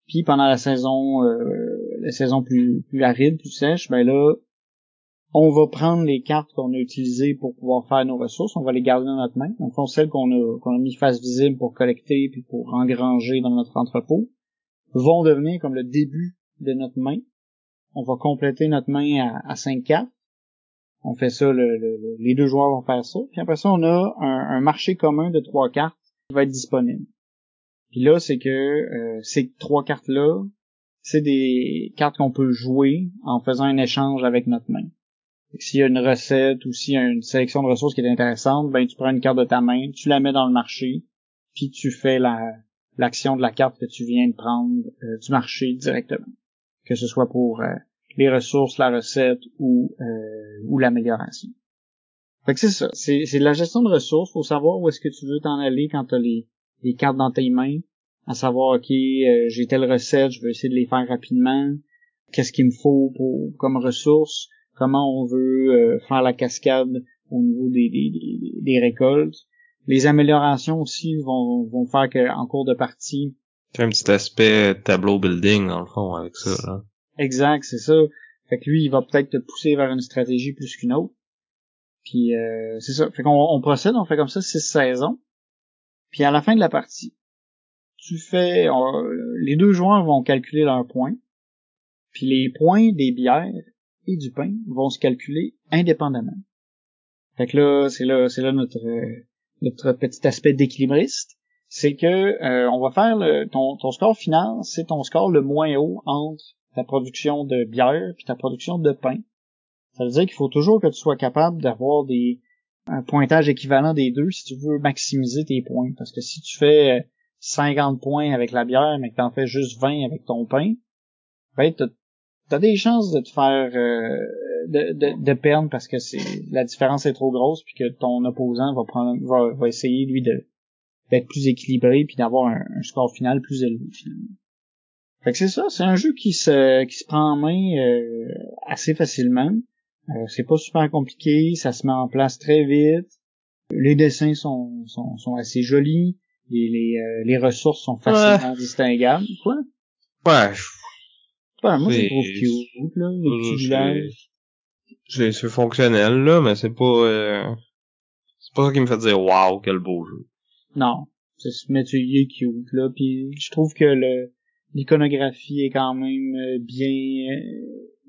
Puis pendant la saison, euh, saison plus, aride, plus sèche, ben là, on va prendre les cartes qu'on a utilisées pour pouvoir faire nos ressources, on va les garder dans notre main. Donc, celles qu'on a, qu'on a mis face visible pour collecter puis pour engranger dans notre entrepôt vont devenir comme le début de notre main. On va compléter notre main à, à 5 cartes. On fait ça, le, les deux joueurs vont faire ça. Puis après ça, on a un, un marché commun de trois cartes qui va être disponible. Puis là, c'est que euh, ces trois cartes-là, c'est des cartes qu'on peut jouer en faisant un échange avec notre main. S'il y a une recette ou s'il y a une sélection de ressources qui est intéressante, ben tu prends une carte de ta main, tu la mets dans le marché, puis tu fais la l'action de la carte que tu viens de prendre euh, du marché directement. Que ce soit pour euh, les ressources, la recette ou ou l'amélioration. Fait que c'est ça, c'est, c'est la gestion de ressources, faut savoir où est-ce que tu veux t'en aller quand tu as les les cartes dans tes mains, à savoir ok euh, j'ai telle recette, je veux essayer de les faire rapidement, qu'est-ce qu'il me faut pour comme ressources, comment on veut euh, faire la cascade au niveau des, des, des, récoltes? Les améliorations aussi vont, vont faire qu'en cours de partie. C'est un petit aspect tableau building dans le fond avec ça. Là. Exact, c'est ça. Fait que lui, il va peut-être te pousser vers une stratégie plus qu'une autre. Puis euh, c'est ça. Fait qu'on on procède, on fait comme ça six saisons. Puis à la fin de la partie, tu fais, les deux joueurs vont calculer leurs points, puis les points des bières et du pain vont se calculer indépendamment. Fait que là, c'est là, c'est là notre notre petit aspect d'équilibriste, c'est que euh, on va faire le, ton, ton score final, c'est ton score le moins haut entre ta production de bière puis ta production de pain. Ça veut dire qu'il faut toujours que tu sois capable d'avoir des un pointage équivalent des deux si tu veux maximiser tes points. Parce que si tu fais 50 points avec la bière, mais que t'en fais juste 20 avec ton pain, ben t'as as des chances de te faire euh, de, de, de, perdre parce que c'est la différence est trop grosse puis que ton opposant va prendre va, va essayer lui de d'être plus équilibré puis d'avoir un, score final plus élevé finalement. Fait que c'est ça, c'est un jeu qui se qui se prend en main euh, assez facilement. Euh, c'est pas super compliqué, ça se met en place très vite. Les dessins sont, sont, sont assez jolis. Les, les, euh, les ressources sont facilement distinguables. Quoi? Ouais. Ouais, moi, je trouve cute, là, les petits villages. C'est, c'est fonctionnel, là, mais c'est pas, euh, c'est pas ça qui me fait dire waouh, quel beau jeu. Non. C'est, mais tu est cute, là, puis je trouve que le, l'iconographie est quand même euh, bien,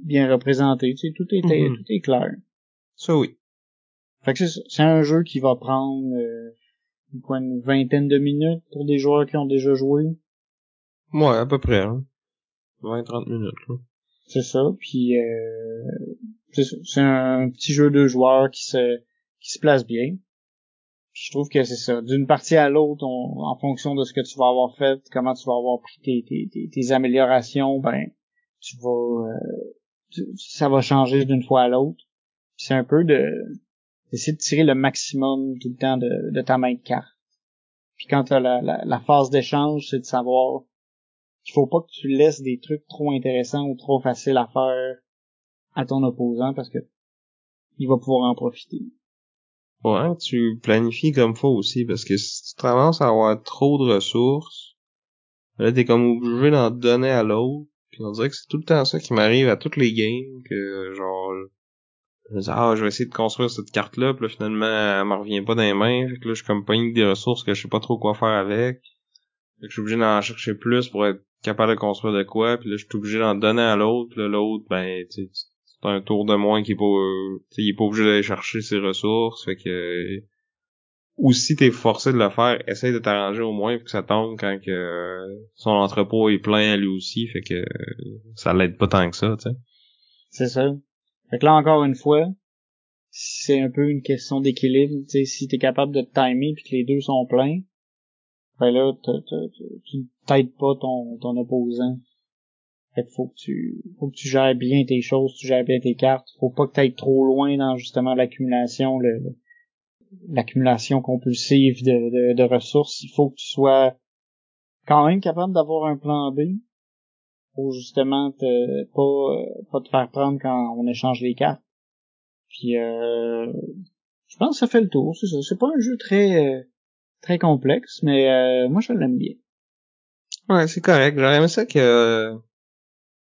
bien représentée, tu sais, tout est, mm-hmm. tout est clair. Ça, oui. Fait que c'est, c'est un jeu qui va prendre, euh, quoi, une vingtaine de minutes pour des joueurs qui ont déjà joué. Ouais, à peu près, hein. 20-30 minutes, là. C'est ça, puis euh, c'est un petit jeu de joueurs qui se qui se place bien. je trouve que c'est ça. D'une partie à l'autre, en fonction de ce que tu vas avoir fait, comment tu vas avoir pris tes, tes, tes, améliorations, ben tu vas euh, ça va changer d'une fois à l'autre. C'est un peu de d'essayer de tirer le maximum tout le temps de, ta main de carte. Puis quand tu as la, la, phase d'échange, c'est de savoir qu'il faut pas que tu laisses des trucs trop intéressants ou trop faciles à faire à ton opposant parce que il va pouvoir en profiter. Ouais, tu planifies comme faut aussi parce que si tu commences à avoir trop de ressources, là t'es comme obligé d'en donner à l'autre. Puis on dirait que c'est tout le temps ça qui m'arrive à toutes les games que genre ah je vais essayer de construire cette carte là puis là finalement elle me revient pas dans les mains. Fait que là je suis comme pas des ressources que je sais pas trop quoi faire avec. Fait que je suis obligé d'en chercher plus pour être capable de construire de quoi puis là je suis obligé d'en donner à l'autre. Là l'autre ben c'est un tour de moins qui est pas euh, il est pas obligé d'aller chercher ses ressources. Fait que ou si t'es forcé de le faire essaye de t'arranger au moins pour que ça tombe quand que son entrepôt est plein à lui aussi. Fait que ça l'aide pas tant que ça tu sais. C'est ça fait que là encore une fois c'est un peu une question d'équilibre tu sais si t'es capable de te timer puis que les deux sont pleins ben là tu t'aides pas ton ton opposant fait faut que tu faut que tu gères bien tes choses, tu gères bien tes cartes. Faut pas que tu ailles trop loin dans justement l'accumulation, le, l'accumulation compulsive de, de, ressources. Il faut que tu sois quand même capable d'avoir un plan B pour justement te pas pas te faire prendre quand on échange les cartes. Puis euh, je pense que ça fait le tour, c'est ça. C'est pas un jeu très euh, très complexe, mais euh, moi je l'aime bien. Ouais, c'est correct. J'aurais aimé ça que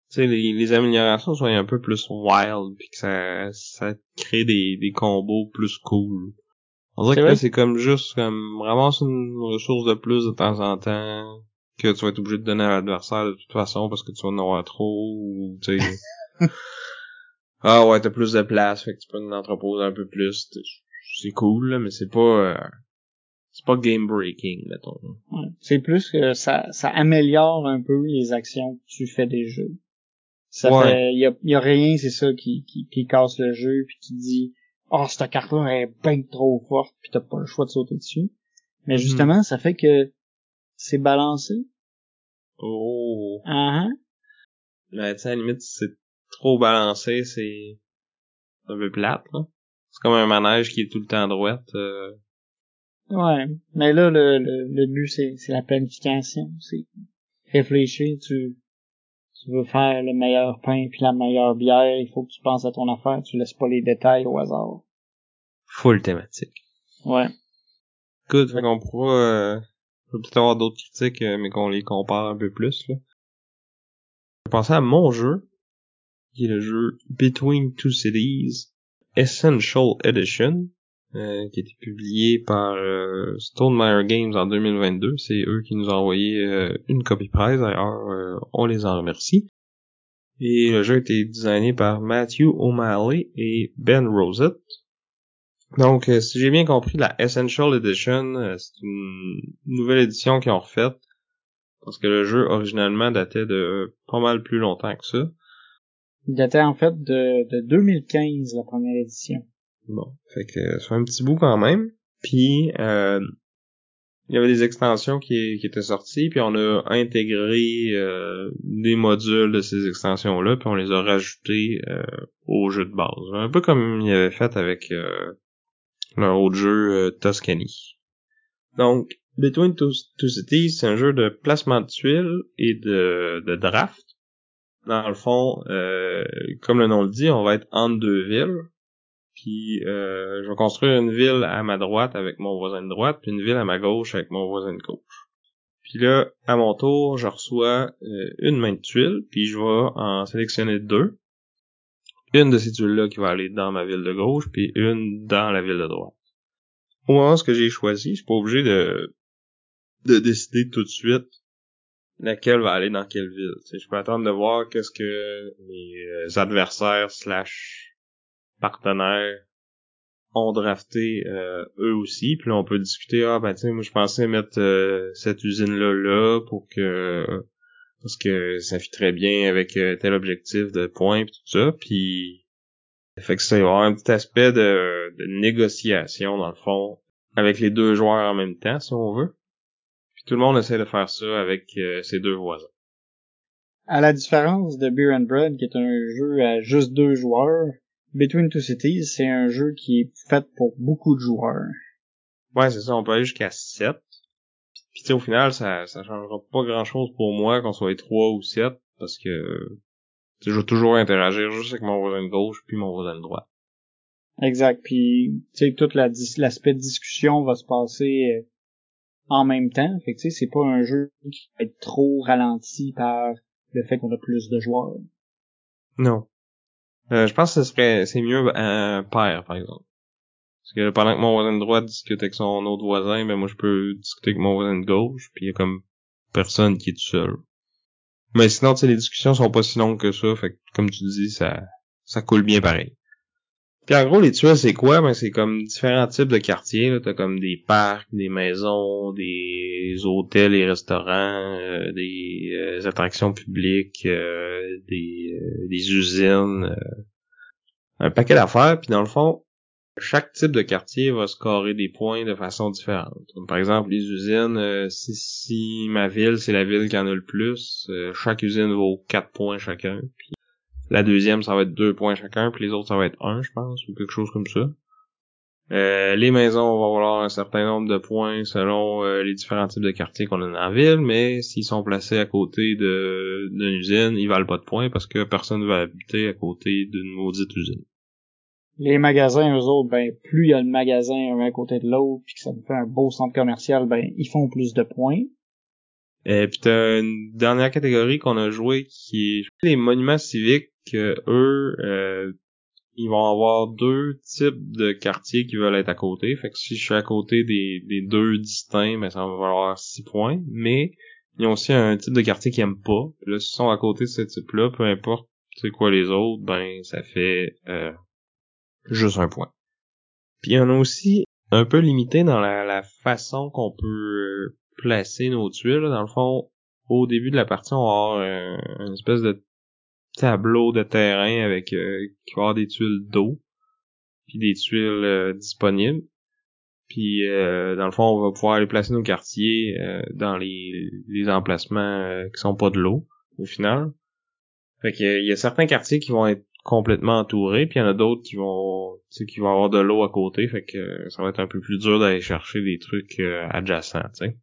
sais, les, les, améliorations soient un peu plus wild, puis que ça, ça crée des, des combos plus cool. On dirait que là, c'est comme juste comme vraiment une ressource de plus de temps en temps que tu vas être obligé de donner à l'adversaire de toute façon parce que tu vas en avoir trop ou tu sais. ah ouais, t'as plus de place, fait que tu peux en entreposer un peu plus. C'est cool, là, mais c'est pas euh, c'est pas game breaking, mettons. Ouais. C'est plus que ça, ça améliore un peu les actions que tu fais des jeux. Ça fait, y a, y a rien, c'est ça, qui, qui, qui casse le jeu, puis qui dit, oh, cette carte-là est bien trop forte, puis t'as pas le choix de sauter dessus. Mais mhm. justement, ça fait que c'est balancé? Oh. Uh Mais tu sais, à la limite, c'est trop balancé, c'est un peu plate, là. C'est comme un manège qui est tout le temps droite. Euh... Ouais, mais là, le, le, le but, c'est, c'est la planification. C'est réfléchir, tu tu veux faire le meilleur pain puis la meilleure bière, il faut que tu penses à ton affaire, tu laisses pas les détails au hasard. Full thématique. Ouais. Good, fait qu'on pourra euh, peut-être avoir d'autres critiques, euh, mais qu'on les compare un peu plus là. Je pensais à mon jeu, qui est le jeu Between Two Cities Essential Edition. Euh, qui a été publié par euh, Stonemeyer Games en 2022. C'est eux qui nous ont envoyé euh, une copie presse. D'ailleurs, on les en remercie. Et le jeu a été designé par Matthew O'Malley et Ben Rosette. Donc, si j'ai bien compris, la Essential Edition, c'est une nouvelle édition qu'ils ont refaite. Parce que le jeu, originalement, datait de pas mal plus longtemps que ça. Il datait, en fait, de, de 2015, la première édition. Bon. Fait que, c'est un petit bout quand même. Puis, euh, il y avait des extensions qui, qui étaient sorties, puis on a intégré euh, des modules de ces extensions-là, puis on les a rajoutés euh, au jeu de base. Un peu comme il avait fait avec euh, leur autre jeu euh, Tuscany. Donc, Between Two, Cities, c'est un jeu de placement de tuiles et de, de draft. Dans le fond, euh, comme le nom le dit, on va être entre deux villes. Puis euh, je vais construire une ville à ma droite avec mon voisin de droite, puis une ville à ma gauche avec mon voisin de gauche. Puis là, à mon tour, je reçois euh, une main de tuiles, puis je vais en sélectionner deux. Une de ces tuiles-là qui va aller dans ma ville de gauche, puis une dans la ville de droite. Au moment où j'ai choisi, je suis pas obligé de, de décider tout de suite laquelle va aller dans quelle ville. T'sais, je peux attendre de voir qu'est-ce que mes euh, adversaires slash partenaires ont drafté euh, eux aussi. Puis là, on peut discuter, ah ben sais, moi je pensais mettre euh, cette usine-là là pour que parce que ça fit très bien avec euh, tel objectif de points pis tout ça. Puis fait que ça, il va y avoir un petit aspect de, de négociation dans le fond avec les deux joueurs en même temps, si on veut. Puis tout le monde essaie de faire ça avec ses deux voisins. À la différence de Beer and Bread, qui est un jeu à juste deux joueurs, Between Two Cities, c'est un jeu qui est fait pour beaucoup de joueurs. Ouais, c'est ça, on peut aller jusqu'à 7. Tu sais, au final, ça, ça changera pas grand chose pour moi qu'on soit 3 ou 7, parce que je vais toujours interagir juste avec mon voisin de gauche puis mon voisin de droite. Exact, puis tu sais, tout l'aspect de discussion va se passer euh, en même temps. Fait que tu sais, c'est pas un jeu qui va être trop ralenti par le fait qu'on a plus de joueurs. Non. Euh, je pense que ce serait c'est mieux un pair, par exemple. Parce que pendant que mon voisin de droite discute avec son autre voisin, ben moi je peux discuter avec mon voisin de gauche, puis il y a comme personne qui est tout seul. Mais sinon, tu sais, les discussions sont pas si longues que ça, fait que comme tu dis, ça ça coule bien pareil. Puis en gros, les tuiles, c'est quoi? Ben c'est comme différents types de quartiers. T'as comme des parcs, des maisons, des hôtels et restaurants, euh, des euh, attractions publiques, euh, des, des usines, un paquet d'affaires. Puis dans le fond, chaque type de quartier va scorer des points de façon différente. par exemple, les usines, si, si ma ville, c'est la ville qui en a le plus, chaque usine vaut 4 points chacun. Puis la deuxième, ça va être deux points chacun, puis les autres, ça va être un, je pense, ou quelque chose comme ça. Euh, les maisons vont avoir un certain nombre de points selon euh, les différents types de quartiers qu'on a dans la ville, mais s'ils sont placés à côté d'une usine, ils valent pas de points parce que personne ne va habiter à côté d'une maudite usine. Les magasins, eux autres, ben plus il y a le magasin un à côté de l'autre, puis que ça nous fait un beau centre commercial, ben ils font plus de points. Et puis t'as une dernière catégorie qu'on a joué qui est les monuments civiques que eux euh, ils vont avoir deux types de quartiers qui veulent être à côté. Fait que si je suis à côté des, des deux distincts, ben ça va valoir 6 points. Mais ils ont aussi un type de quartier qu'ils aiment pas. là, s'ils sont à côté de ce type-là, peu importe c'est quoi les autres, ben ça fait euh, juste un point. Puis on a aussi un peu limité dans la, façon qu'on peut euh, placer nos tuiles. Dans le fond, au début de la partie, on va avoir une espèce de tableau de terrain avec euh, qui va avoir des tuiles d'eau puis des tuiles euh, disponibles. Puis euh, dans le fond, on va pouvoir aller placer nos quartiers dans les, les emplacements qui sont pas de l'eau au final. Fait que il y a certains quartiers qui vont être complètement entourés, puis il y en a d'autres qui vont qui vont avoir de l'eau à côté, fait que ça va être un peu plus dur d'aller chercher des trucs adjacents, tu sais.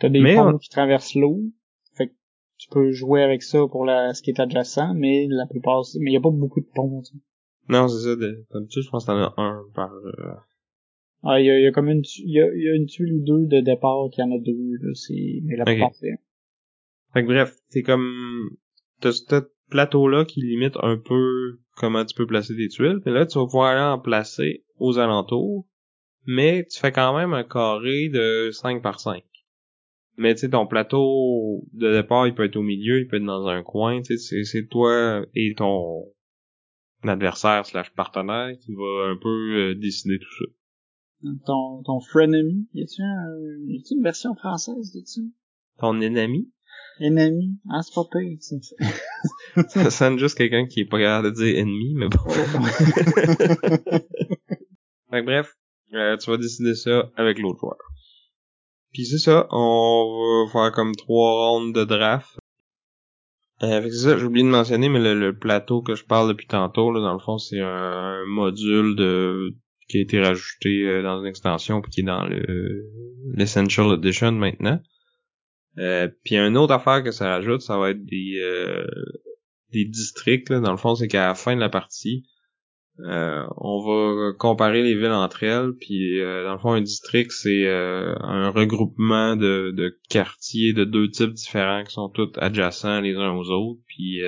T'as des ponts qui traversent l'eau, tu peux jouer avec ça pour la, ce qui est adjacent, mais la plupart, mais il y a pas beaucoup de ponts. Non, c'est ça. D'habitude, je pense que t'en as un par. Euh... Ah, il y a, y a, comme une, il y a, y a, une tuile ou deux de départ qui en a deux. Là, c'est, mais la plupart c'est. Fait que bref, c'est comme t'as plateau-là qui limite un peu comment tu peux placer tes tuiles. Et là, tu vas pouvoir aller en placer aux alentours, mais tu fais quand même un carré de 5 par 5. Mais tu sais, ton plateau de départ, il peut être au milieu, il peut être dans un coin, tu sais, c'est toi et ton adversaire slash partenaire qui va un peu euh, décider tout ça. Ton, ton frenemy, y a-tu un, une version française de ça? Ton ennemi? Ennemi? Ah, c'est pas pire, ça. ça sonne juste quelqu'un qui est pas capable de dire ennemi, mais bon. fait que bref, euh, tu vas décider ça avec l'autre joueur. Puis c'est ça, on va faire comme trois rondes de draft. Euh, c'est ça, j'ai oublié de mentionner, mais le, plateau que je parle depuis tantôt, là, dans le fond, c'est un, module de qui a été rajouté euh, dans une extension puis qui est dans le l'Essential Edition maintenant. Euh, puis une autre affaire que ça rajoute, ça va être des euh, des districts. Là. Dans le fond, c'est qu'à la fin de la partie, euh, on va comparer les villes entre elles. Puis dans le fond, un district, c'est un regroupement de, de quartiers de deux types différents qui sont tous adjacents les uns aux autres. Puis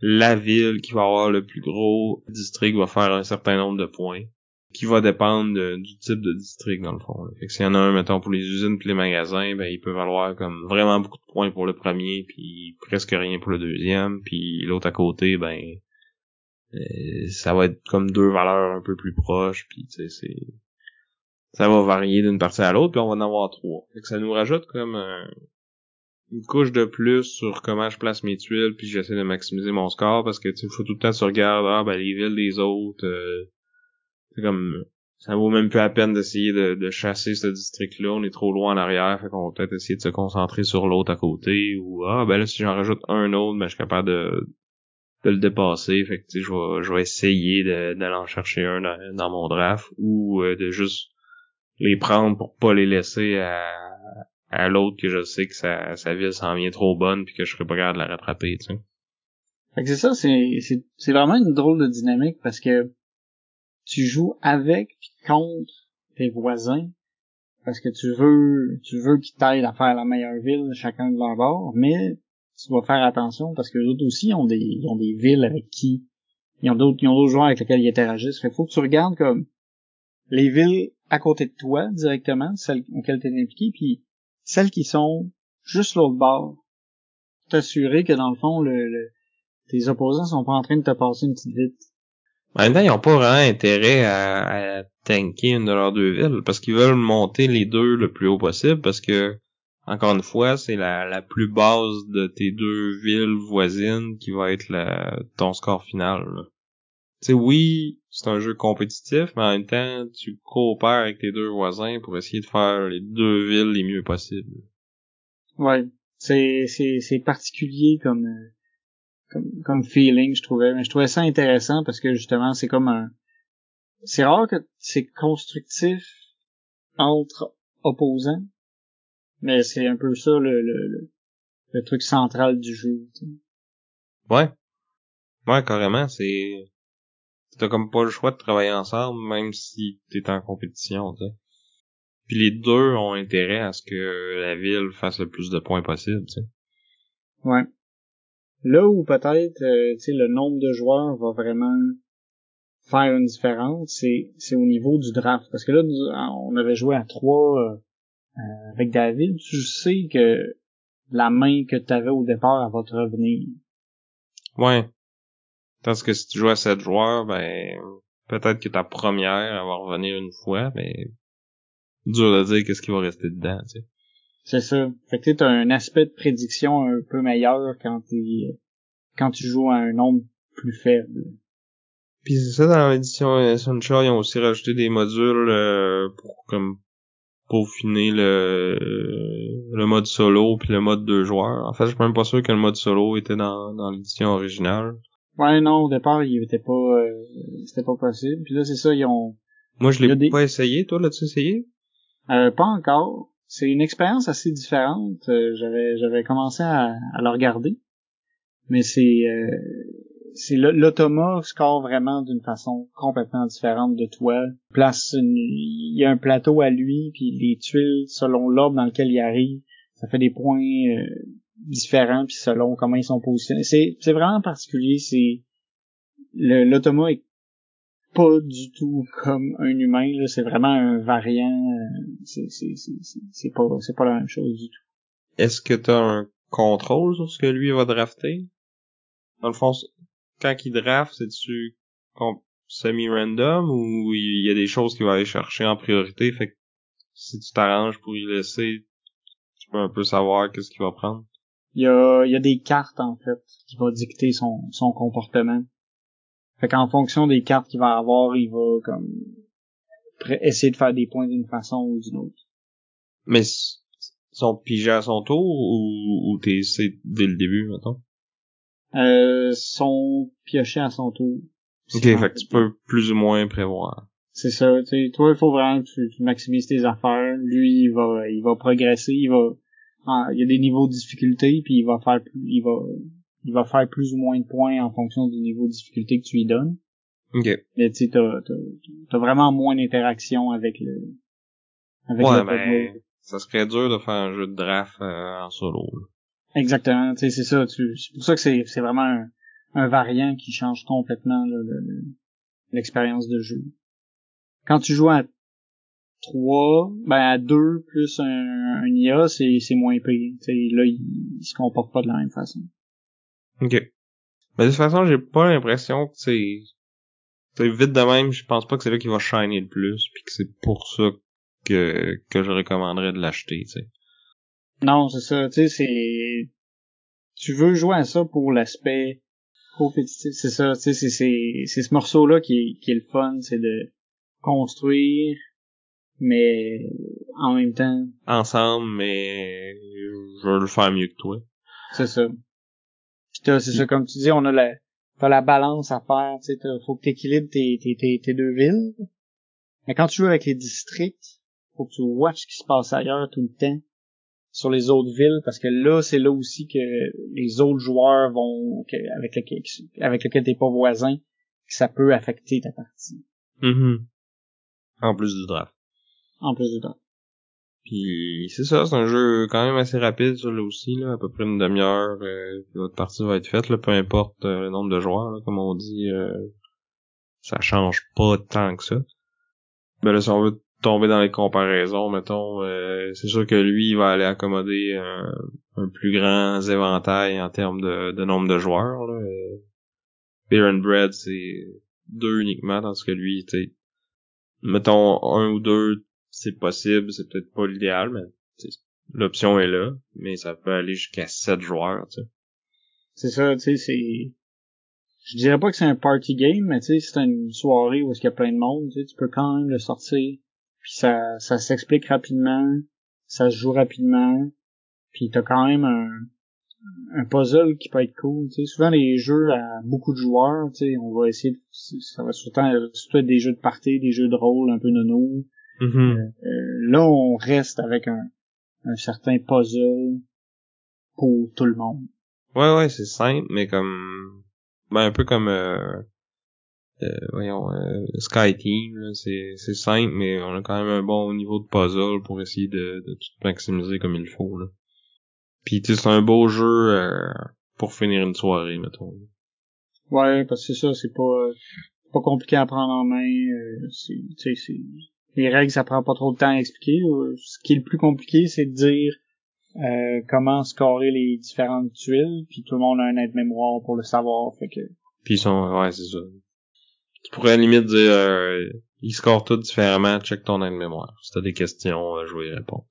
la ville qui va avoir le plus gros district va faire un certain nombre de points qui va dépendre du type de district dans le fond. Là. Fait que s'il y en a un, mettons, pour les usines puis les magasins, ben il peut valoir comme vraiment beaucoup de points pour le premier, puis presque rien pour le deuxième, puis l'autre à côté, ben euh, ça va être comme deux valeurs un peu plus proches, puis tu sais, c'est ça va varier d'une partie à l'autre, puis on va en avoir trois. Fait que ça nous rajoute comme une couche de plus sur comment je place mes tuiles, puis j'essaie de maximiser mon score, parce que tu faut tout le temps se regarder, ah ben les villes des autres, euh, c'est comme ça vaut même plus la peine d'essayer de, chasser ce district-là, on est trop loin en arrière, fait qu'on va peut-être essayer de se concentrer sur l'autre à côté, ou ah ben là si j'en rajoute un autre, ben je suis capable de, de le dépasser, fait que je vais, je vais essayer d'aller en chercher un dans, mon draft, ou euh, de juste les prendre pour pas les laisser à, à l'autre que je sais que sa, sa ville s'en vient trop bonne puis que je serais pas capable de la rattraper, tu sais. Fait que c'est ça, c'est, c'est vraiment une drôle de dynamique parce que tu joues avec puis contre tes voisins parce que tu veux tu veux qu'ils t'aident à faire la meilleure ville chacun de leur bord, mais tu dois faire attention parce que les autres aussi ont des ils ont des villes avec qui ils ont d'autres ils ont d'autres joueurs avec lesquels ils interagissent. Fait faut que tu regardes comme les villes à côté de toi directement, celles auxquelles tu es impliqué, puis celles qui sont juste l'autre bord. T'assurer que dans le fond le, tes opposants sont pas en train de te passer une petite vite en même temps, ils n'ont pas vraiment intérêt à, tanker une de leurs deux villes parce qu'ils veulent monter les deux le plus haut possible parce que, encore une fois, c'est la, la plus basse de tes deux villes voisines qui va être ton score final. Tu sais, oui, c'est un jeu compétitif, mais en même temps, tu coopères avec tes deux voisins pour essayer de faire les deux villes les mieux possibles. Ouais, c'est c'est particulier comme euh, comme, comme feeling, je trouvais. Mais je trouvais ça intéressant parce que justement, c'est comme un. C'est rare que c'est constructif entre opposants, mais c'est un peu ça le, le, le, truc central du jeu. Ouais. Ouais, carrément, c'est. T'as comme pas le choix de travailler ensemble, même si t'es en compétition, tu sais. Puis les deux ont intérêt à ce que la ville fasse le plus de points possible, tu sais. Ouais. Là où peut-être euh, le nombre de joueurs va vraiment faire une différence, c'est, c'est au niveau du draft. Parce que là, on avait joué à trois euh, euh, avec David. Tu sais que la main que tu avais au départ, elle va te revenir. Ouais. Tandis que si tu joues à sept joueurs, ben peut-être que ta première va revenir une fois, mais dur de dire qu'est-ce qui va rester dedans, tu. C'est ça. Fait que tu as un aspect de prédiction un peu meilleur quand tu quand tu joues à un nombre plus faible. Puis c'est ça dans l'édition Sunshine, ils ont aussi rajouté des modules euh, pour comme peaufiner le le mode solo puis le mode deux joueurs. En fait, je suis même pas sûr que le mode solo était dans, dans l'édition originale. Ouais, non, au départ, il était pas euh, c'était pas possible. Puis là, c'est ça, ils ont Moi, je l'ai pas essayé, toi l'as-tu essayé? Euh, pas encore c'est une expérience assez différente. Euh, j'avais j'avais commencé à, à le regarder, mais c'est euh, c'est l'automa score vraiment d'une façon complètement différente de toi. Place il y a un plateau à lui puis les tuiles selon l'ordre dans lequel il arrive, ça fait des points euh, différents puis selon comment ils sont positionnés. C'est c'est vraiment particulier. C'est l'automa est pas du tout comme un humain là c'est vraiment un variant euh, c'est c'est c'est pas c'est pas la même chose du tout est-ce que t'as un contrôle sur ce que lui va drafter? Dans le fond quand il draft c'est tu semi random ou il y a des choses qu'il va aller chercher en priorité? Fait que si tu t'arranges pour y laisser tu Tu peux un peu savoir qu'est-ce qu'il va prendre. Il y a, il y a des cartes, en fait, qui vont dicter son, son comportement. Fait qu'en fonction des cartes qu'il va avoir, il va comme essayer de faire des points d'une façon ou d'une autre. Mais sont pigés à son tour ou, ou t'es c'est dès le début, mettons? Euh, sont piochés à son tour. Ok, fait que tu peux plus ou moins prévoir. C'est ça, tu sais, toi, il faut vraiment que tu, tu, maximises tes affaires. Lui, il va, il va progresser, il va, ah, il y a des niveaux de difficulté, puis il va faire plus, il va, il va faire plus ou moins de points en fonction du niveau de difficulté que tu lui donnes. Ok. Mais tu sais, t'as, t'as, t'as vraiment moins d'interaction avec le, avec ouais, le ben, ça serait dur de faire un jeu de draft euh, en solo. Là. Exactement, tu sais, c'est ça. Tu, c'est pour ça que c'est, c'est vraiment un, un variant qui change complètement là, le, le, l'expérience de jeu. Quand tu joues à 3, ben à 2 plus un, un IA, c'est, c'est moins sais, là, il, il se comporte pas de la même façon. Ok. Mais de toute façon, j'ai pas l'impression que c'est... C'est vite de même, je pense pas que c'est là qu'il va shiner le plus, puis que c'est pour ça que, que je recommanderais de l'acheter, tu sais. Non, c'est ça, tu sais, c'est... Tu veux jouer à ça pour l'aspect compétitif, c'est ça, tu sais, c'est, c'est, c'est ce morceau-là qui qui est le fun, c'est de construire, mais en même temps... Ensemble, mais je veux le faire mieux que toi. C'est ça. C'est ça, comme tu dis, on a la, t'as la balance à faire, tu sais, faut que t'équilibres tes, tes, tes, tes deux villes. Mais quand tu joues avec les districts, faut que tu watches ce qui se passe ailleurs tout le temps sur les autres villes parce que là c'est là aussi que les autres joueurs vont que, avec lequel avec lequel t'es pas voisin que ça peut affecter ta partie. Mm En plus du draft. En plus du draft. Puis c'est ça, c'est un jeu quand même assez rapide sur là aussi là, à peu près une demi-heure euh, votre partie va être faite là, peu importe euh, le nombre de joueurs là, comme on dit euh, ça change pas tant que ça. Ben là si on veut tomber dans les comparaisons, mettons, euh, c'est sûr que lui, il va aller accommoder un, un plus grand éventail en termes de, de nombre de joueurs. Là. Beer and Bread, c'est deux uniquement, tandis que lui, tu mettons un ou deux, c'est possible, c'est peut-être pas l'idéal, mais l'option est là, mais ça peut aller jusqu'à sept joueurs, tu sais. C'est ça, tu sais, c'est... Je dirais pas que c'est un party game, mais tu sais, c'est une soirée où il y a plein de monde, tu sais, tu peux quand même le sortir puis ça, ça s'explique rapidement, ça se joue rapidement, puis t'as quand même un, un puzzle qui peut être cool. sais Souvent les jeux à beaucoup de joueurs, sais on va essayer de, ça va surtout, surtout être des jeux de party, des jeux de rôle un peu nono. Mm-hmm. Euh, euh, là on reste avec un, un certain puzzle pour tout le monde. Ouais ouais c'est simple mais comme ben un peu comme euh, euh, voyons, euh, Sky Team, c'est, c'est simple, mais on a quand même un bon niveau de puzzle pour essayer de, de tout maximiser comme il faut. Là. Puis c'est un beau jeu euh, pour finir une soirée, mettons. Ouais, parce que c'est ça, c'est pas pas compliqué à prendre en main. Euh, c'est, c'est, les règles, ça prend pas trop de temps à expliquer. Ce qui est le plus compliqué, c'est de dire euh, comment scorer les différentes tuiles, puis tout le monde a un aide-mémoire pour le savoir. Fait que... Puis ils sont, ouais, c'est ça. Tu pourrais à la limite dire, euh, ils scorent tout différemment, check ton aide-mémoire. Si t'as des questions, euh, je vais y répondre.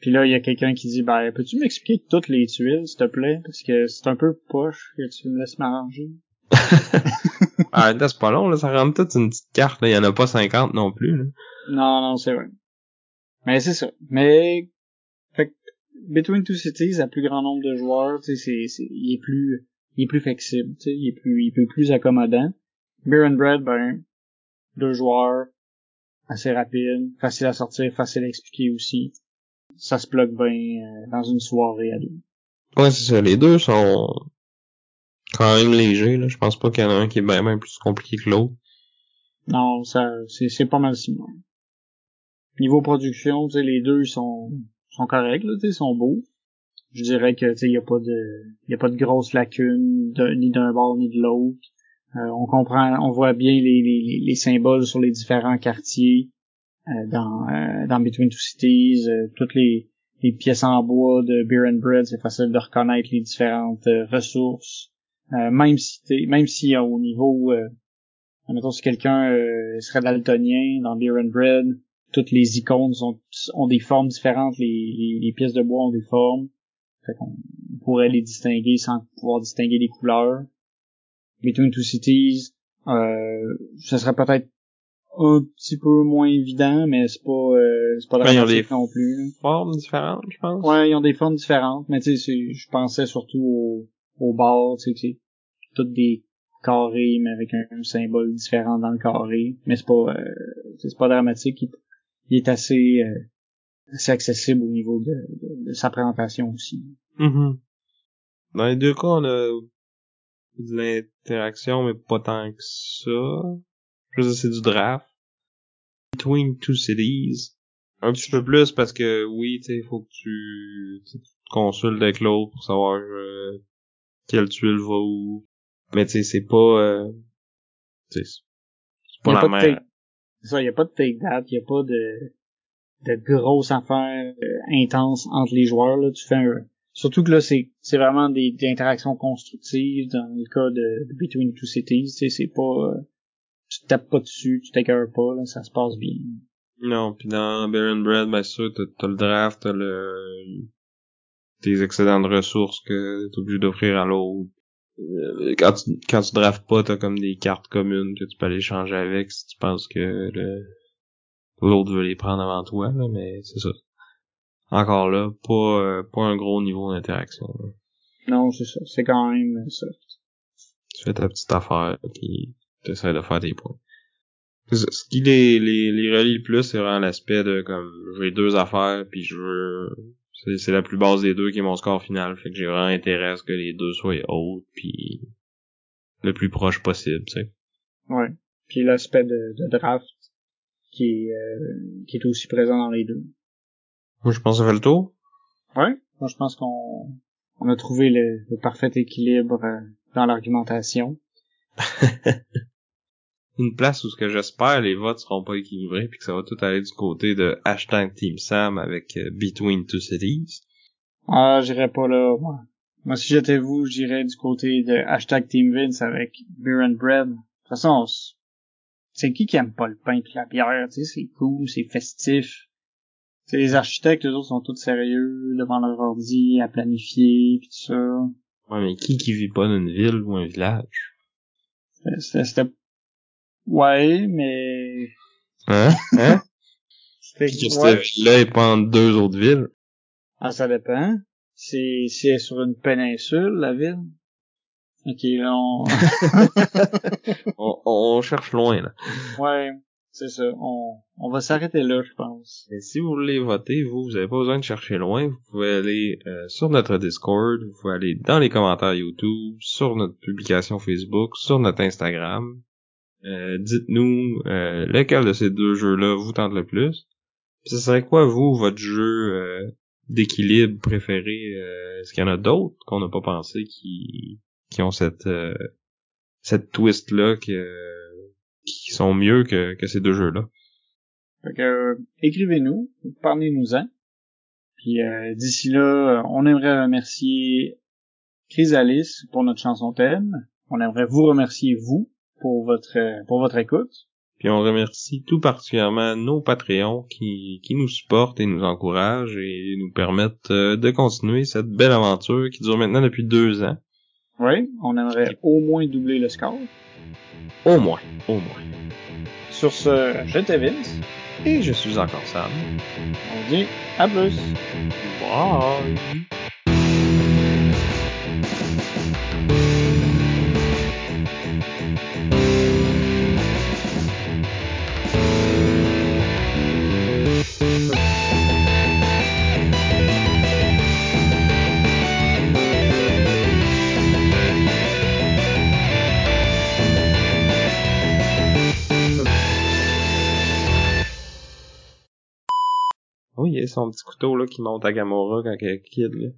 Puis là, il y a quelqu'un qui dit, ben, peux-tu m'expliquer toutes les tuiles, s'il te plaît? Parce que c'est un peu poche que tu me laisses m'arranger. Ah, c'est pas long, là, ça rentre toute une petite carte, là. Il y en a pas 50 non plus, là. Non, non, c'est vrai. Mais c'est ça. Mais, fait que, Between Two Cities, à plus grand nombre de joueurs, tu sais, c'est, il est plus, il est plus flexible, tu sais, il est plus, il est plus accommodant. Beer and Bread, ben, deux joueurs, assez rapide, facile à sortir, facile à expliquer aussi. Ça se bloque bien euh, dans une soirée à deux. Ouais, c'est ça. Les deux sont quand même légers. Là. Je pense pas qu'il y en a un qui est bien, plus compliqué que l'autre. Non, ça c'est, c'est pas mal similaire. Niveau production, les deux sont sont corrects, là, sont beaux. Je dirais que tu sais, y a pas de y a pas de grosses lacunes ni d'un bord ni de l'autre. Euh, on comprend, on voit bien les, les, les, symboles sur les différents quartiers euh, dans, euh, dans Between Two Cities, toutes les, les, pièces en bois de Beer and Bread, c'est facile de reconnaître les différentes ressources. Même si même si au niveau, mettons si quelqu'un serait daltonien dans Beer and Bread, toutes les icônes sont, ont des formes différentes, les, les, pièces de bois ont des formes. Fait qu'on pourrait les distinguer sans pouvoir distinguer les couleurs. Between Two Cities, euh, ce serait peut-être un petit peu moins évident, mais c'est pas euh, c'est pas dramatique non plus. Formes différentes, je pense. Ouais, ils ont des formes différentes, mais tu sais, je pensais surtout au, au bord, tu sais, c'est toutes des carrés, mais avec un, symbole différent dans le carré. Mais c'est pas euh, c'est pas dramatique. Il, est assez euh, assez accessible au niveau de, sa présentation aussi. Mm-hmm. Dans les deux cas, on a de l'interaction, mais pas tant que ça. Je veux dire, c'est du draft. Between Two Cities. Un petit peu plus parce que oui, tu il faut que tu, tu consultes avec l'autre pour savoir euh, quelle tuile va où. Mais tu sais, c'est pas... Euh, c'est pas la même. Ça, y a pas de take that, y a pas de de grosses affaires euh, intenses entre les joueurs là. Tu fais un, surtout que là c'est c'est vraiment des, des, interactions constructives dans le cas de, de Between Two Cities. Tu sais, c'est pas euh, tu tapes pas dessus, tu t'écœures pas, là, ça se passe bien. Non, puis dans Baron Bread, ben sûr, t'as, le draft, t'as le tes excédents de ressources que t'es obligé d'offrir à l'autre. Euh, quand tu quand tu drafts pas, t'as comme des cartes communes que tu peux aller changer avec si tu penses que l'autre veut les prendre avant toi, là, mais c'est ça. Encore là, pas euh, pas un gros niveau d'interaction. Non, c'est ça. C'est quand même ça. Tu fais ta petite affaire, puis t'essaies de faire tes points. Ce qui les, les, les relie le plus, c'est vraiment l'aspect de comme j'ai deux affaires puis je veux c'est la plus basse des deux qui est mon score final. Fait que j'ai vraiment intérêt à ce que les deux soient hautes puis le plus proche possible, tu sais. Ouais. Puis l'aspect de, de, draft qui est, euh, qui est aussi présent dans les deux. Moi je pense que ça fait le tour. Ouais. Moi je pense qu'on on a trouvé le, le parfait équilibre euh, dans l'argumentation. Une place où ce que j'espère les votes seront pas équilibrés puis que ça va tout aller du côté de hashtag Team Sam avec euh, Between Two Cities. Ah, j'irais pas là, moi. Moi, si j'étais vous, j'irais du côté de hashtag Team Vince avec Beer and Bread. De toute façon, c'est qui qui aime pas le pain et la bière, tu sais, c'est cool, c'est festif. T'sais, les architectes, eux autres, sont tous sérieux devant leur ordi, à planifier, pis tout ça. Ouais, mais qui qui vit pas dans une ville ou un village? C'était... Ouais, mais... Hein? Hein? C'était... Que cette ville-là est pas en deux autres villes? Ah, ça dépend. C'est, c'est sur une péninsule, la ville. Ok, là, on... on, on cherche loin, là. Ouais. C'est ça. On, on va s'arrêter là, je pense. Et si vous voulez voter, vous, vous avez pas besoin de chercher loin. Vous pouvez aller euh, sur notre Discord, vous pouvez aller dans les commentaires YouTube, sur notre publication Facebook, sur notre Instagram. Euh, dites-nous euh, lequel de ces deux jeux-là vous tente le plus. ce serait quoi, vous, votre jeu d'équilibre préféré? Est-ce qu'il y en a d'autres qu'on n'a pas pensé qui, qui ont cette, cette twist-là qui sont mieux que, que ces deux jeux-là? Euh, écrivez-nous, parlez-nous-en. Puis euh, d'ici là, on aimerait remercier Chrysalis pour notre chanson thème. On aimerait vous remercier vous pour votre pour votre écoute. Puis on remercie tout particulièrement nos Patreons qui, qui nous supportent et nous encouragent et nous permettent euh, de continuer cette belle aventure qui dure maintenant depuis deux ans. Oui, on aimerait au moins doubler le score. Au moins, au moins. Sur ce, je Vince. Et je suis encore Sam. On dit à plus. Bye. Son petit couteau là qui monte à Gamora quand elle est kid là.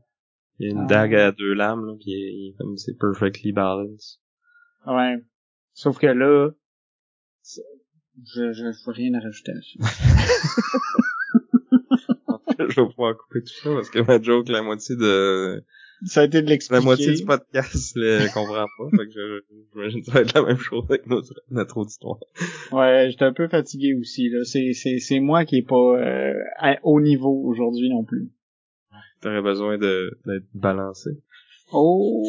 Il y a une ah. dague à deux lames là, puis il est comme c'est perfectly balanced. Ouais. Sauf que là, je je veux rien à rajouter à ça. je vais pouvoir couper tout ça parce que ma joke la moitié de ça a été de l'expliquer. La moitié du podcast le comprend pas, fait que j'imagine que ça va être la même chose avec notre, notre auditoire. Ouais, j'étais un peu fatigué aussi, là. C'est, c'est, c'est moi qui est pas euh, à haut niveau aujourd'hui non plus. T'aurais besoin de, d'être balancé. Oh!